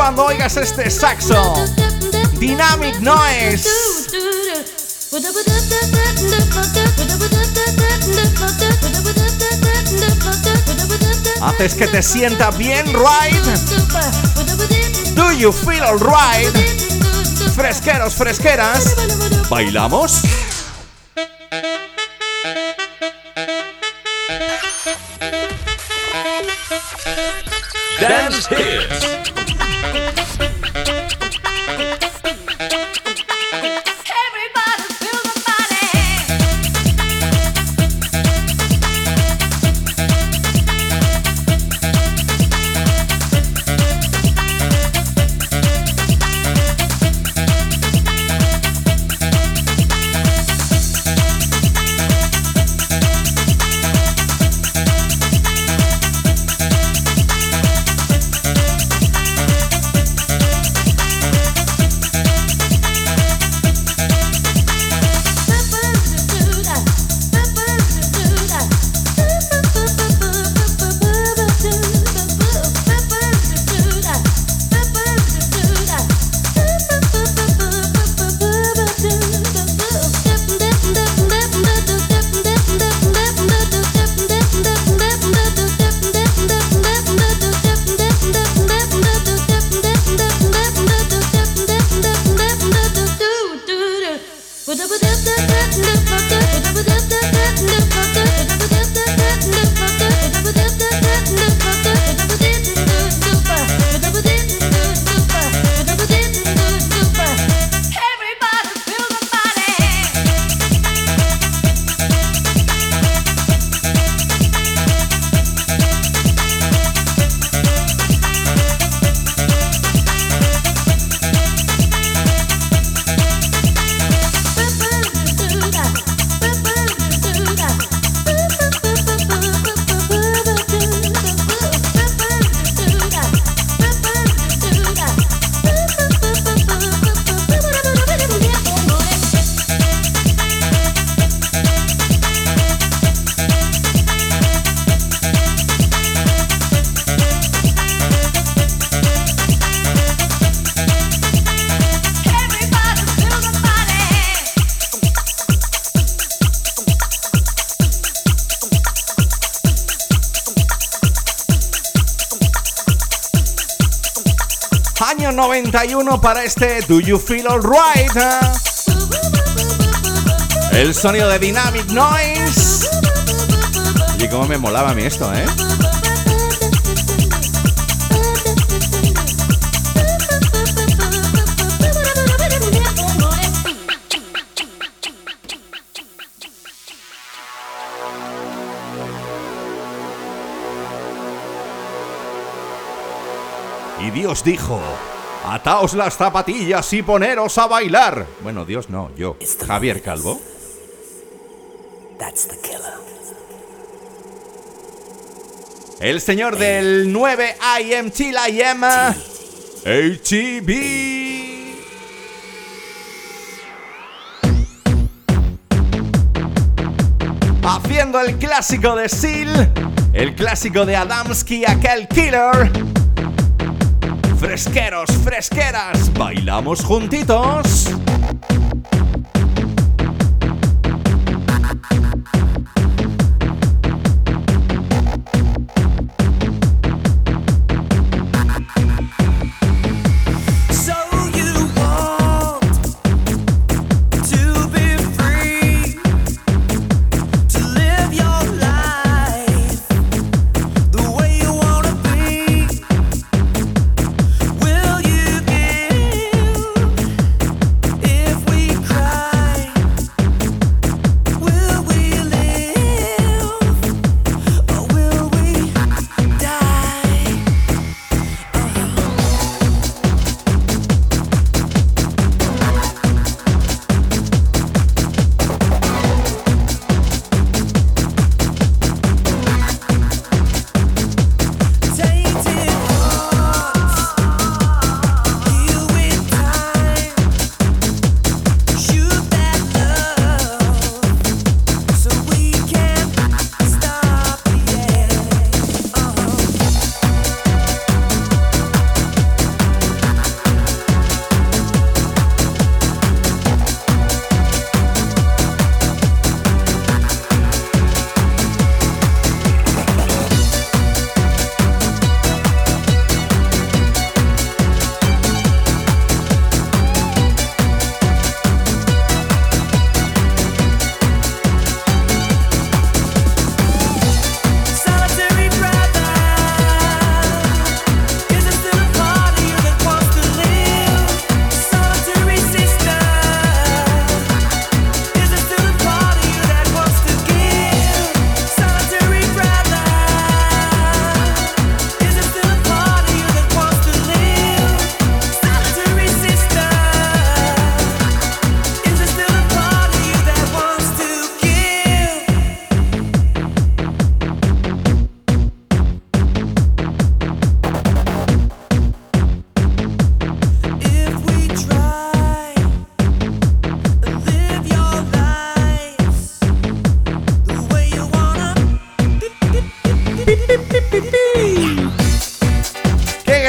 Cuando oigas este saxo. Dynamic Noise. Haces que te sienta bien, right? Do you feel alright? Fresqueros, fresqueras. ¿Bailamos? Dance Hits. Año 91 para este Do You Feel Alright? El sonido de Dynamic Noise. Y cómo me molaba a mí esto, ¿eh? Y Dios dijo, ataos las zapatillas y poneros a bailar. Bueno, Dios no, yo, Javier Calvo. That's the killer. El señor del 9 I am till I am. HTV. Haciendo el clásico de Seal, el clásico de Adamski, aquel killer. Fresqueros, fresqueras, bailamos juntitos.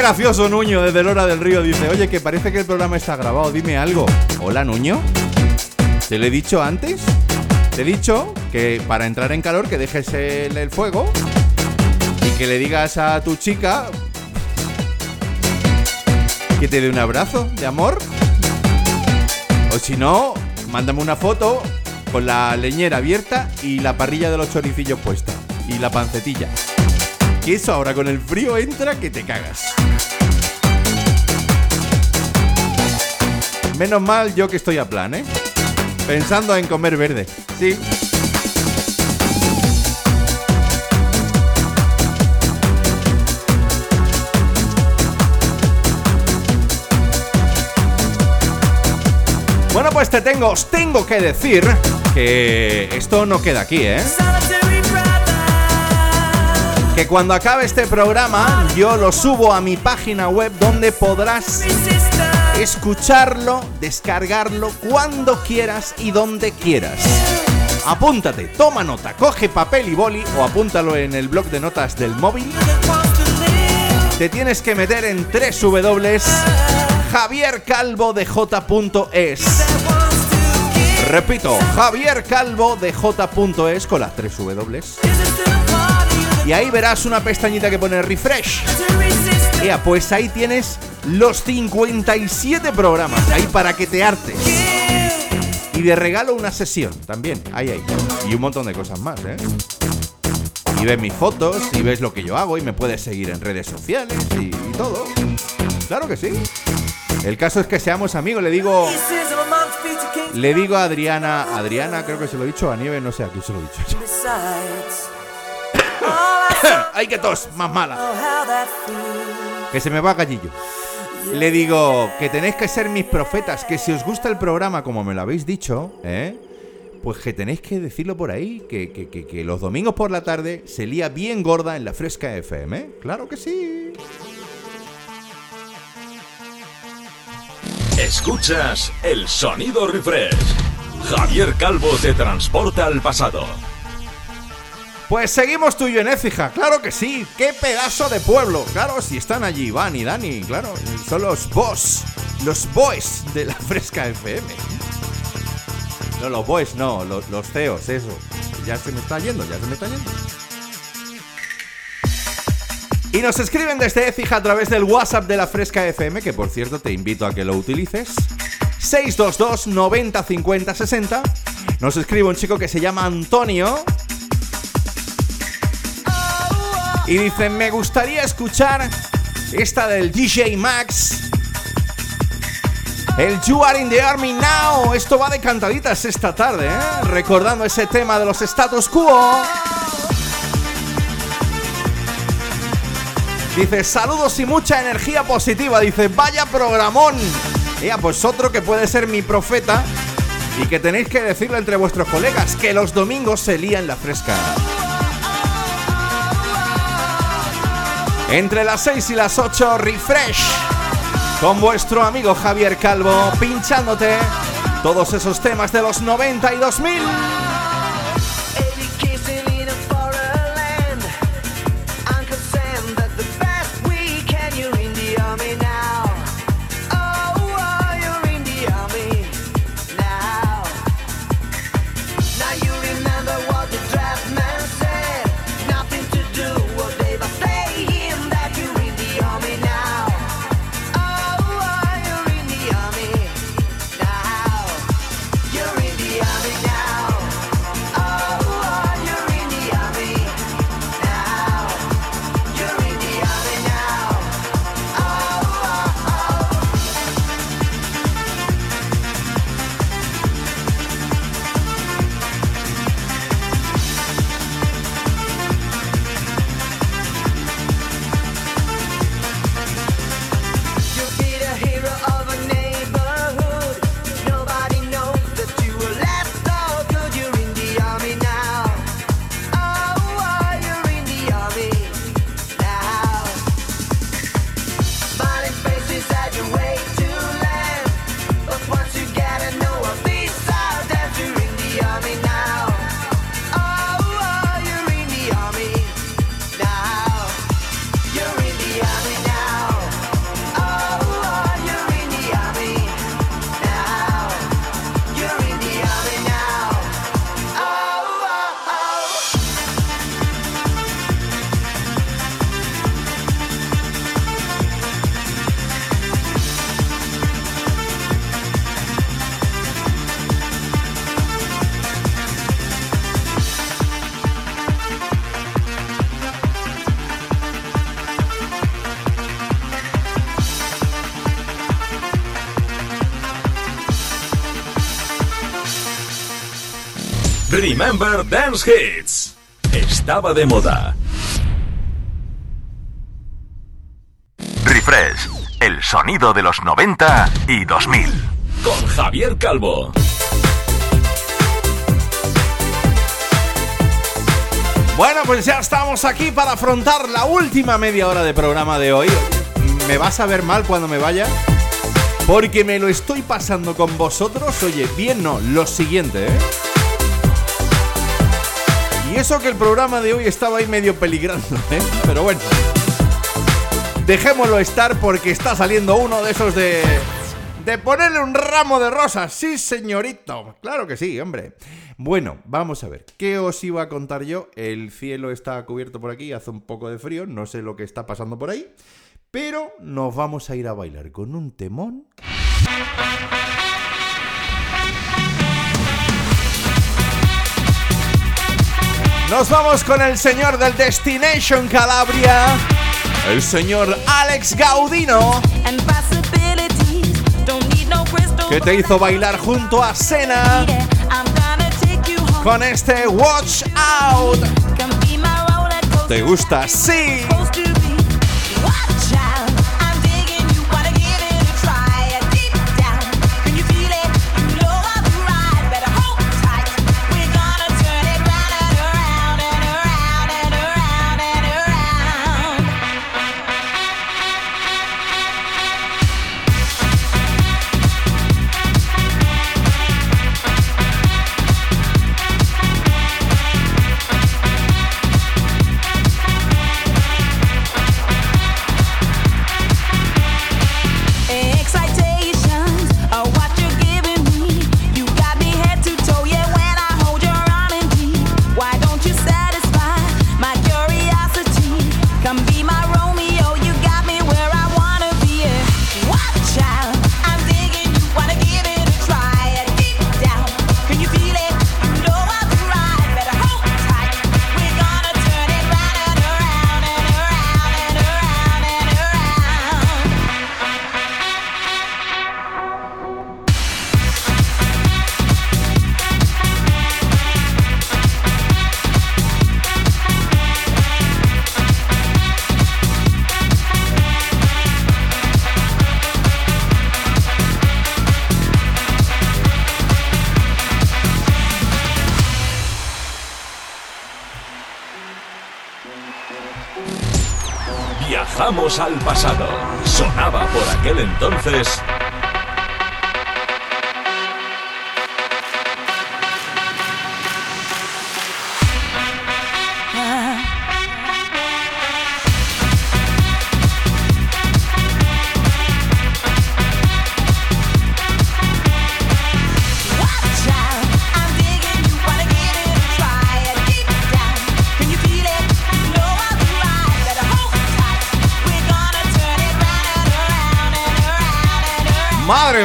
Gracioso Nuño desde Lora del Río dice, oye, que parece que el programa está grabado, dime algo. Hola Nuño, ¿te lo he dicho antes? Te he dicho que para entrar en calor que dejes el, el fuego y que le digas a tu chica que te dé un abrazo de amor. O si no, mándame una foto con la leñera abierta y la parrilla de los choricillos puesta. Y la pancetilla. Que eso ahora con el frío entra que te cagas. Menos mal yo que estoy a plan, ¿eh? Pensando en comer verde. Sí. Bueno, pues te tengo, os tengo que decir que esto no queda aquí, ¿eh? Que cuando acabe este programa yo lo subo a mi página web donde podrás escucharlo, descargarlo cuando quieras y donde quieras. Apúntate, toma nota, coge papel y boli o apúntalo en el blog de notas del móvil. Te tienes que meter en www.javiercalvodej.es. Repito, javiercalvodej.es con las tres W. Y ahí verás una pestañita que pone refresh. Ea, pues ahí tienes los 57 programas, ahí para que te hartes. Y de regalo una sesión también, ahí, ahí. Y un montón de cosas más, ¿eh? Y ves mis fotos, y ves lo que yo hago, y me puedes seguir en redes sociales y, y todo. Claro que sí. El caso es que seamos amigos, le digo. Le digo a Adriana, Adriana, creo que se lo he dicho, a Nieve, no sé a quién se lo he dicho. <coughs> ¡Ay, que tos! Más mala. Que se me va gallillo. Le digo que tenéis que ser mis profetas, que si os gusta el programa como me lo habéis dicho, ¿eh? Pues que tenéis que decirlo por ahí, que, que- que- que los domingos por la tarde se lía bien gorda en la Fresca FM, ¿eh? Claro que sí. Escuchas el sonido refresh. Javier Calvo te transporta al pasado. Pues seguimos tú y yo en Écija, claro que sí. ¡Qué pedazo de pueblo! Claro, si están allí Iván y Dani, claro. Son los boss, los boys de la Fresca FM. No, los boys, no, los, los CEOs, eso. Ya se me está yendo, ya se me está yendo. Y nos escriben desde Écija a través del WhatsApp de la Fresca FM, que por cierto te invito a que lo utilices. 622 90 50 60. Nos escribe un chico que se llama Antonio. Y dice, me gustaría escuchar esta del DJ Max. El You Are in the Army Now. Esto va de cantaditas esta tarde, ¿eh? Recordando ese tema de los status quo. Dice, saludos y mucha energía positiva. Dice, vaya programón. Ya, pues otro que puede ser mi profeta. Y que tenéis que decirle entre vuestros colegas que los domingos se lía en la fresca. Entre las 6 y las 8, refresh. Con vuestro amigo Javier Calvo, pinchándote todos esos temas de los 90 Remember Dance Hits. Estaba de moda. Refresh, el sonido de los 90 y 2000. Con Javier Calvo. Bueno, pues ya estamos aquí para afrontar la última media hora de programa de hoy. ¿Me vas a ver mal cuando me vaya? Porque me lo estoy pasando con vosotros. Oye, bien no, lo siguiente, ¿eh? Y eso que el programa de hoy estaba ahí medio peligrando, ¿eh? Pero bueno. Dejémoslo estar porque está saliendo uno de esos de... de ponerle un ramo de rosas. Sí, señorito. Claro que sí, hombre. Bueno, vamos a ver. ¿Qué os iba a contar yo? El cielo está cubierto por aquí, hace un poco de frío, no sé lo que está pasando por ahí. Pero nos vamos a ir a bailar con un temón. Nos vamos con el señor del Destination Calabria, el señor Alex Gaudino, que te hizo bailar junto a Sena con este Watch Out. ¿Te gusta? Sí. Sonaba por aquel entonces.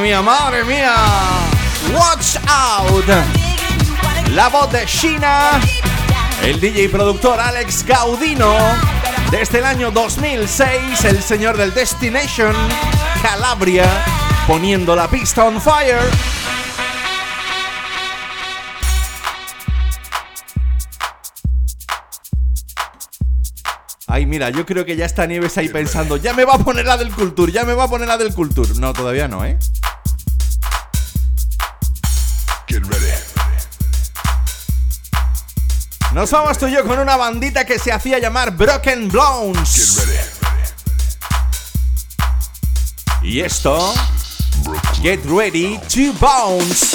Mía, madre mía. Watch Out. La voz de Sheena. El DJ y productor Alex Gaudino. Desde el año 2006, el señor del Destination, Calabria, poniendo la pista on fire. Ay, mira, yo creo que ya está Nieves ahí pensando, ya me va a poner la del Culture, ya me va a poner la del Culture. No, todavía no, ¿eh? Nos vamos tú y yo con una bandita que se hacía llamar Broken Blowns. Y esto, Get Ready to Bounce.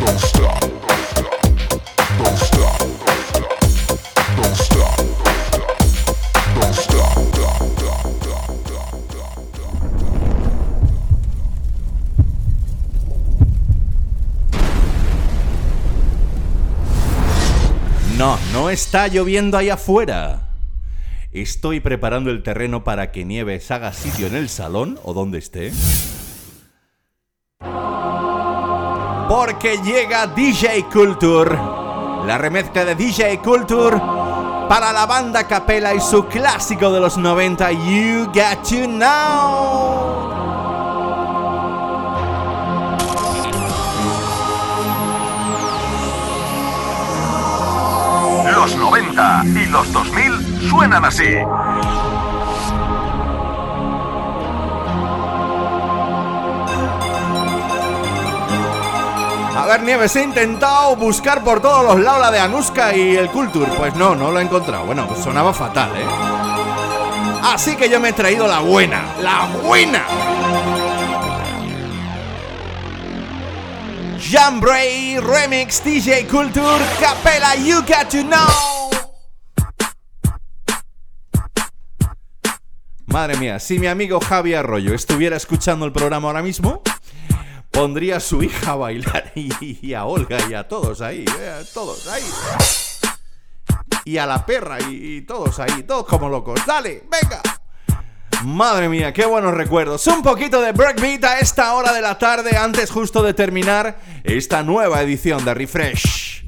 Don't stop. No, no está lloviendo ahí afuera. Estoy preparando el terreno para que Nieves haga sitio en el salón o donde esté. Porque llega DJ Culture. La remezcla de DJ Culture para la banda Capela y su clásico de los 90, You Got to Know. Los 90 y los 2000 suenan así. Ver, Nieves, he intentado buscar por todos los lados la de Anuska y el Culture. Pues no, no lo he encontrado. Bueno, pues sonaba fatal, ¿eh? Así que yo me he traído la buena, la buena. Jambray Remix DJ Culture Capella You Got to Know. Madre mía, si mi amigo Javi Arroyo estuviera escuchando el programa ahora mismo, pondría a su hija a bailar <laughs> y, a Olga y a todos ahí, eh, todos ahí. Y a la perra y, y todos ahí, todos como locos. Dale, venga. Madre mía, qué buenos recuerdos. Un poquito de breakbeat a esta hora de la tarde, antes justo de terminar esta nueva edición de Refresh.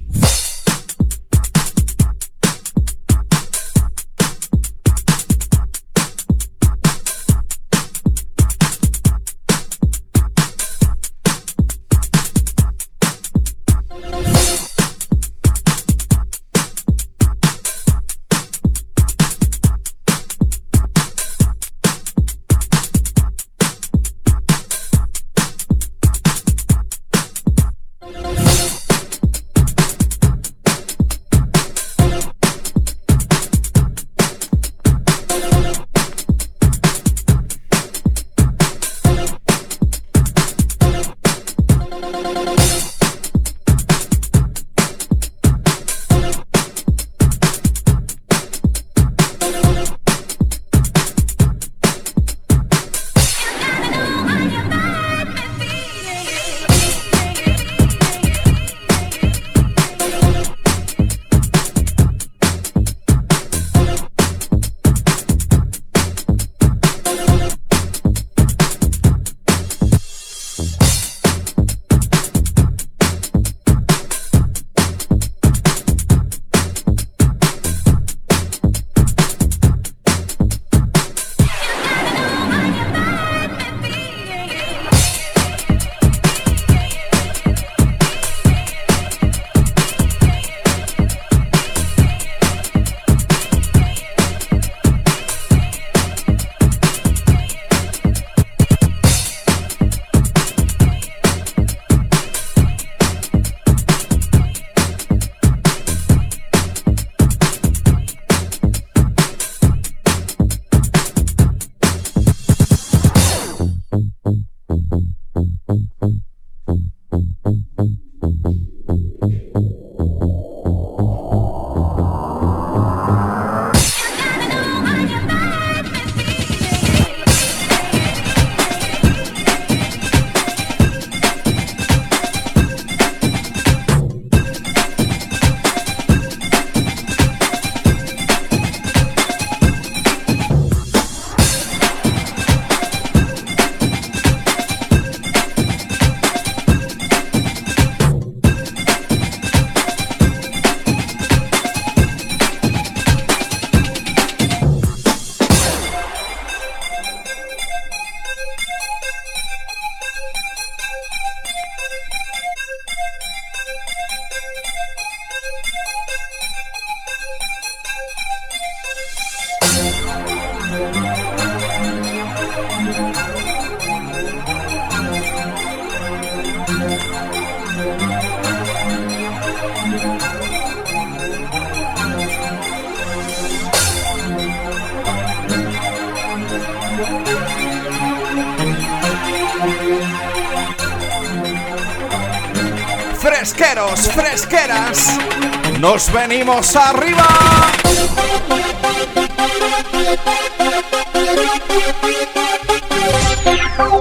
Nos venimos arriba.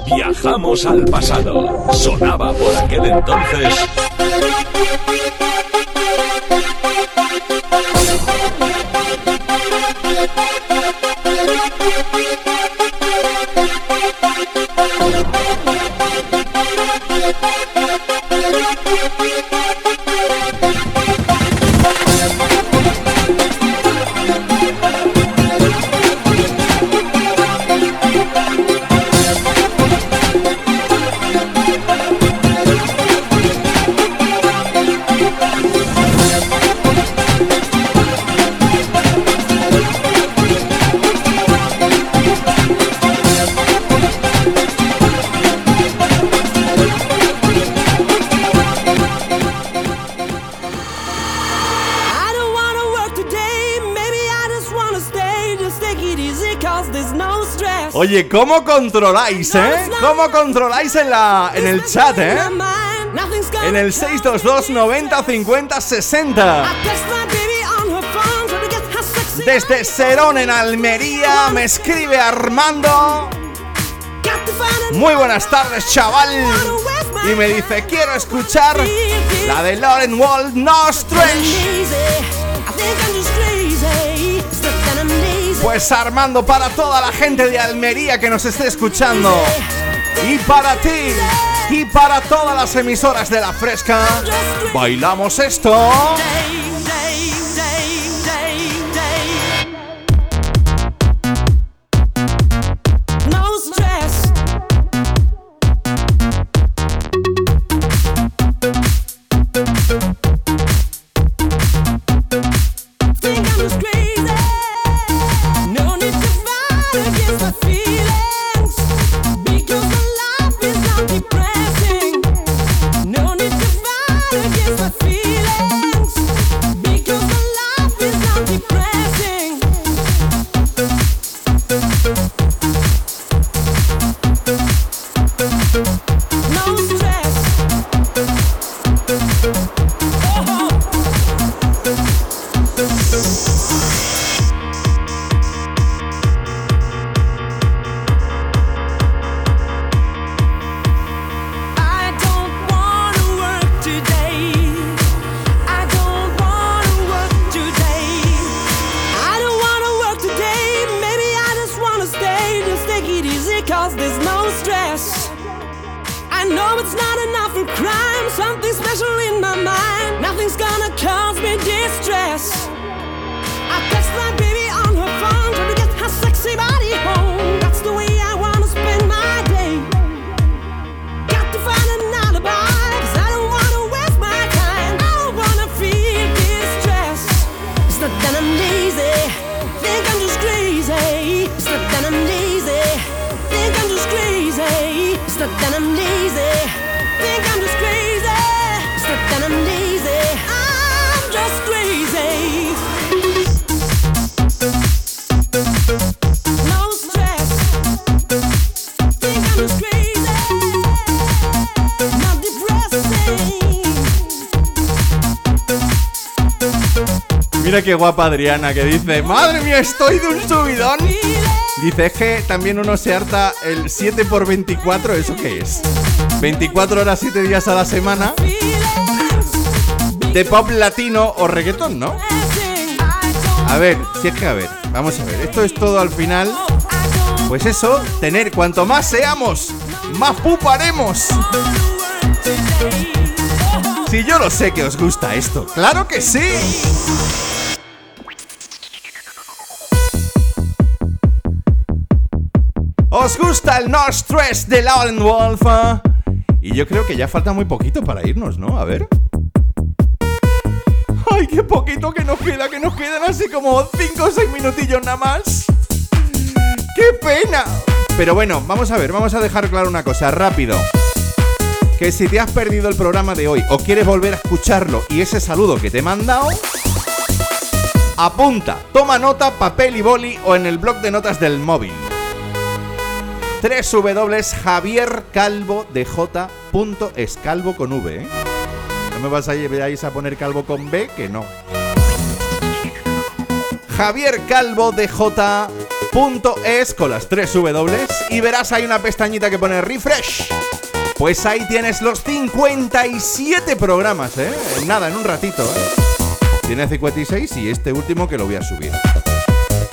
Viajamos al pasado. Sonaba por aquel entonces. Oye, ¿cómo controláis, eh? ¿Cómo controláis en la en el chat, eh? En el 622 90 50 60. text my baby on her phone. Try to get her sexy. Desde Serón en Almería me escribe Armando. Muy buenas tardes, chaval. Y me dice, quiero escuchar la de Lauren Wald, No Strange. Pues Armando, para toda la gente de Almería que nos esté escuchando. Y para ti. Y para todas las emisoras de la fresca. Bailamos esto. Qué guapa Adriana que dice, madre mía, estoy de un subidón. Dice, es que también uno se harta el 7 por 24, ¿eso qué es? 24 horas, 7 días a la semana. De pop latino o reggaetón, ¿no? A ver, si es que a ver, vamos a ver, esto es todo al final. Pues eso, tener cuanto más seamos, más puparemos. Si yo lo sé que os gusta esto, claro que sí. ¿Os gusta el No Stress de Lauren Wolf? ah? Y yo creo que ya falta muy poquito para irnos, ¿no? A ver. ¡Ay, qué poquito que nos queda! Que nos quedan así como 5 o 6 minutillos nada más. ¡Qué pena! Pero bueno, vamos a ver, vamos a dejar claro una cosa, rápido. Que si te has perdido el programa de hoy o quieres volver a escucharlo y ese saludo que te he mandado, apunta, toma nota, papel y boli o en el blog de notas del móvil. www.javiercalvodj.es Calvo con V, ¿eh? No me vas a a poner calvo con B, que no. javiercalvodj.es con las tres W y verás ahí una pestañita que pone refresh. Pues ahí tienes los 57 programas, ¿eh? Nada, en un ratito, ¿eh? Tiene 56 y este último que lo voy a subir.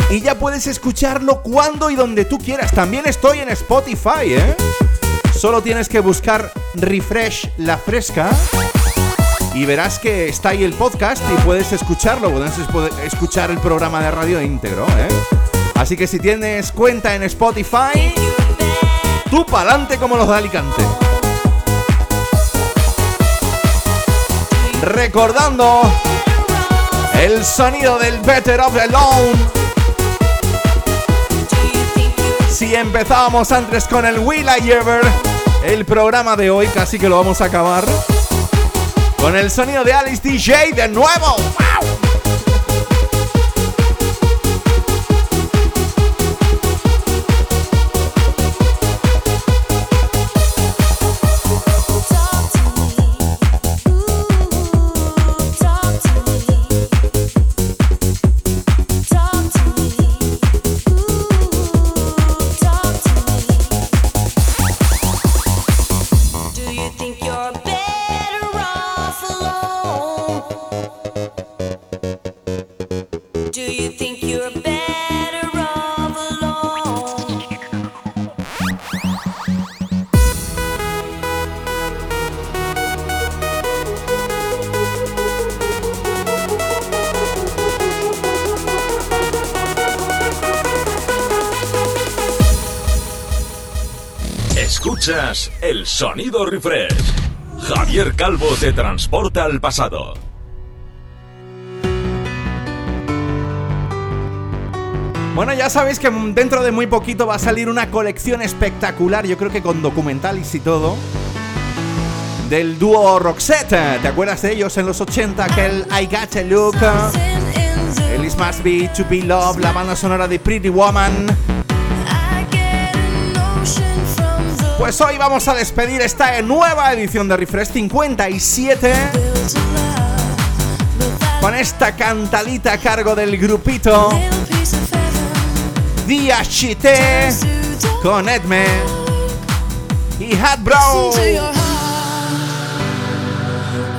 Y ya puedes escucharlo cuando y donde tú quieras. También estoy en Spotify, ¿eh? Solo tienes que buscar Refresh La Fresca y verás que está ahí el podcast y puedes escucharlo, puedes escuchar el programa de radio íntegro, ¿eh? Así que si tienes cuenta en Spotify, tú pa'lante como los de Alicante. Recordando el sonido del Better of the Lone. Si empezábamos antes con el Will I Ever, el programa de hoy casi que lo vamos a acabar con el sonido de Alice DJ de nuevo. ¡Wow! Sonido refresh. Javier Calvo te transporta al pasado. Bueno, ya sabéis que dentro de muy poquito va a salir una colección espectacular, yo creo que con documentales y todo, del dúo Roxette. ¿Te acuerdas de ellos en los 80? Aquel I Got a Look, el It Must Be To Be Love, la banda sonora de Pretty Woman. Pues hoy vamos a despedir esta nueva edición de Refresh 57 con esta cantadita a cargo del grupito Dia Chité con Edme y Hat Bro.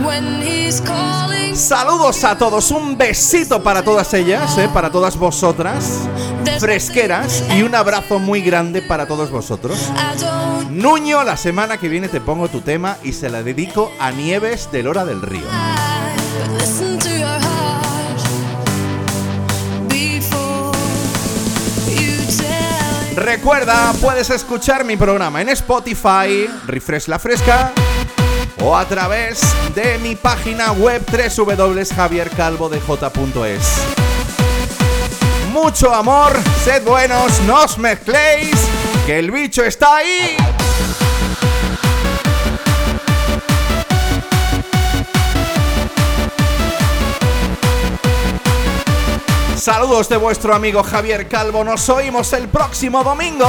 When he's calling, Saludos a todos, un besito para todas ellas, eh, para todas vosotras, fresqueras, y un abrazo muy grande para todos vosotros. Nuño, la semana que viene te pongo tu tema y se la dedico a Nieves del Hora del Río. Recuerda, puedes escuchar mi programa en Spotify, Refresh la Fresca, o a través de mi página web www.javiercalvodej.es. Mucho amor, sed buenos, no os mezcléis, que el bicho está ahí. Saludos de vuestro amigo Javier Calvo, nos oímos el próximo domingo.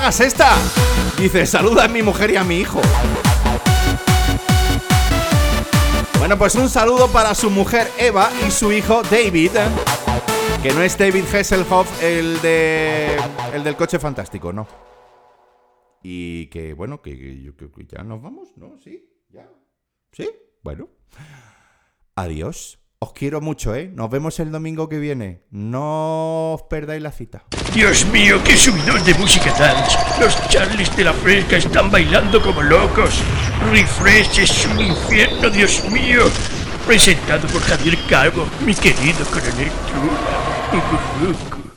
Hagas esta. Dice, saluda a mi mujer y a mi hijo. Bueno, pues un saludo para su mujer Eva y su hijo David. Que no es David Hasselhoff, el de. el del coche fantástico, no. Y que, bueno, que, que creo que ya nos vamos, ¿no? ¿Sí? ¿Ya? ¿Sí? Bueno. Adiós. Os quiero mucho, ¿eh? Nos vemos el domingo que viene. No os perdáis la cita. Dios mío, qué subidón de música dance. Los Charlies de la Fresca están bailando como locos. Refresh es un infierno, Dios mío. Presentado por Javier Calvo, mi querido coronel Trula.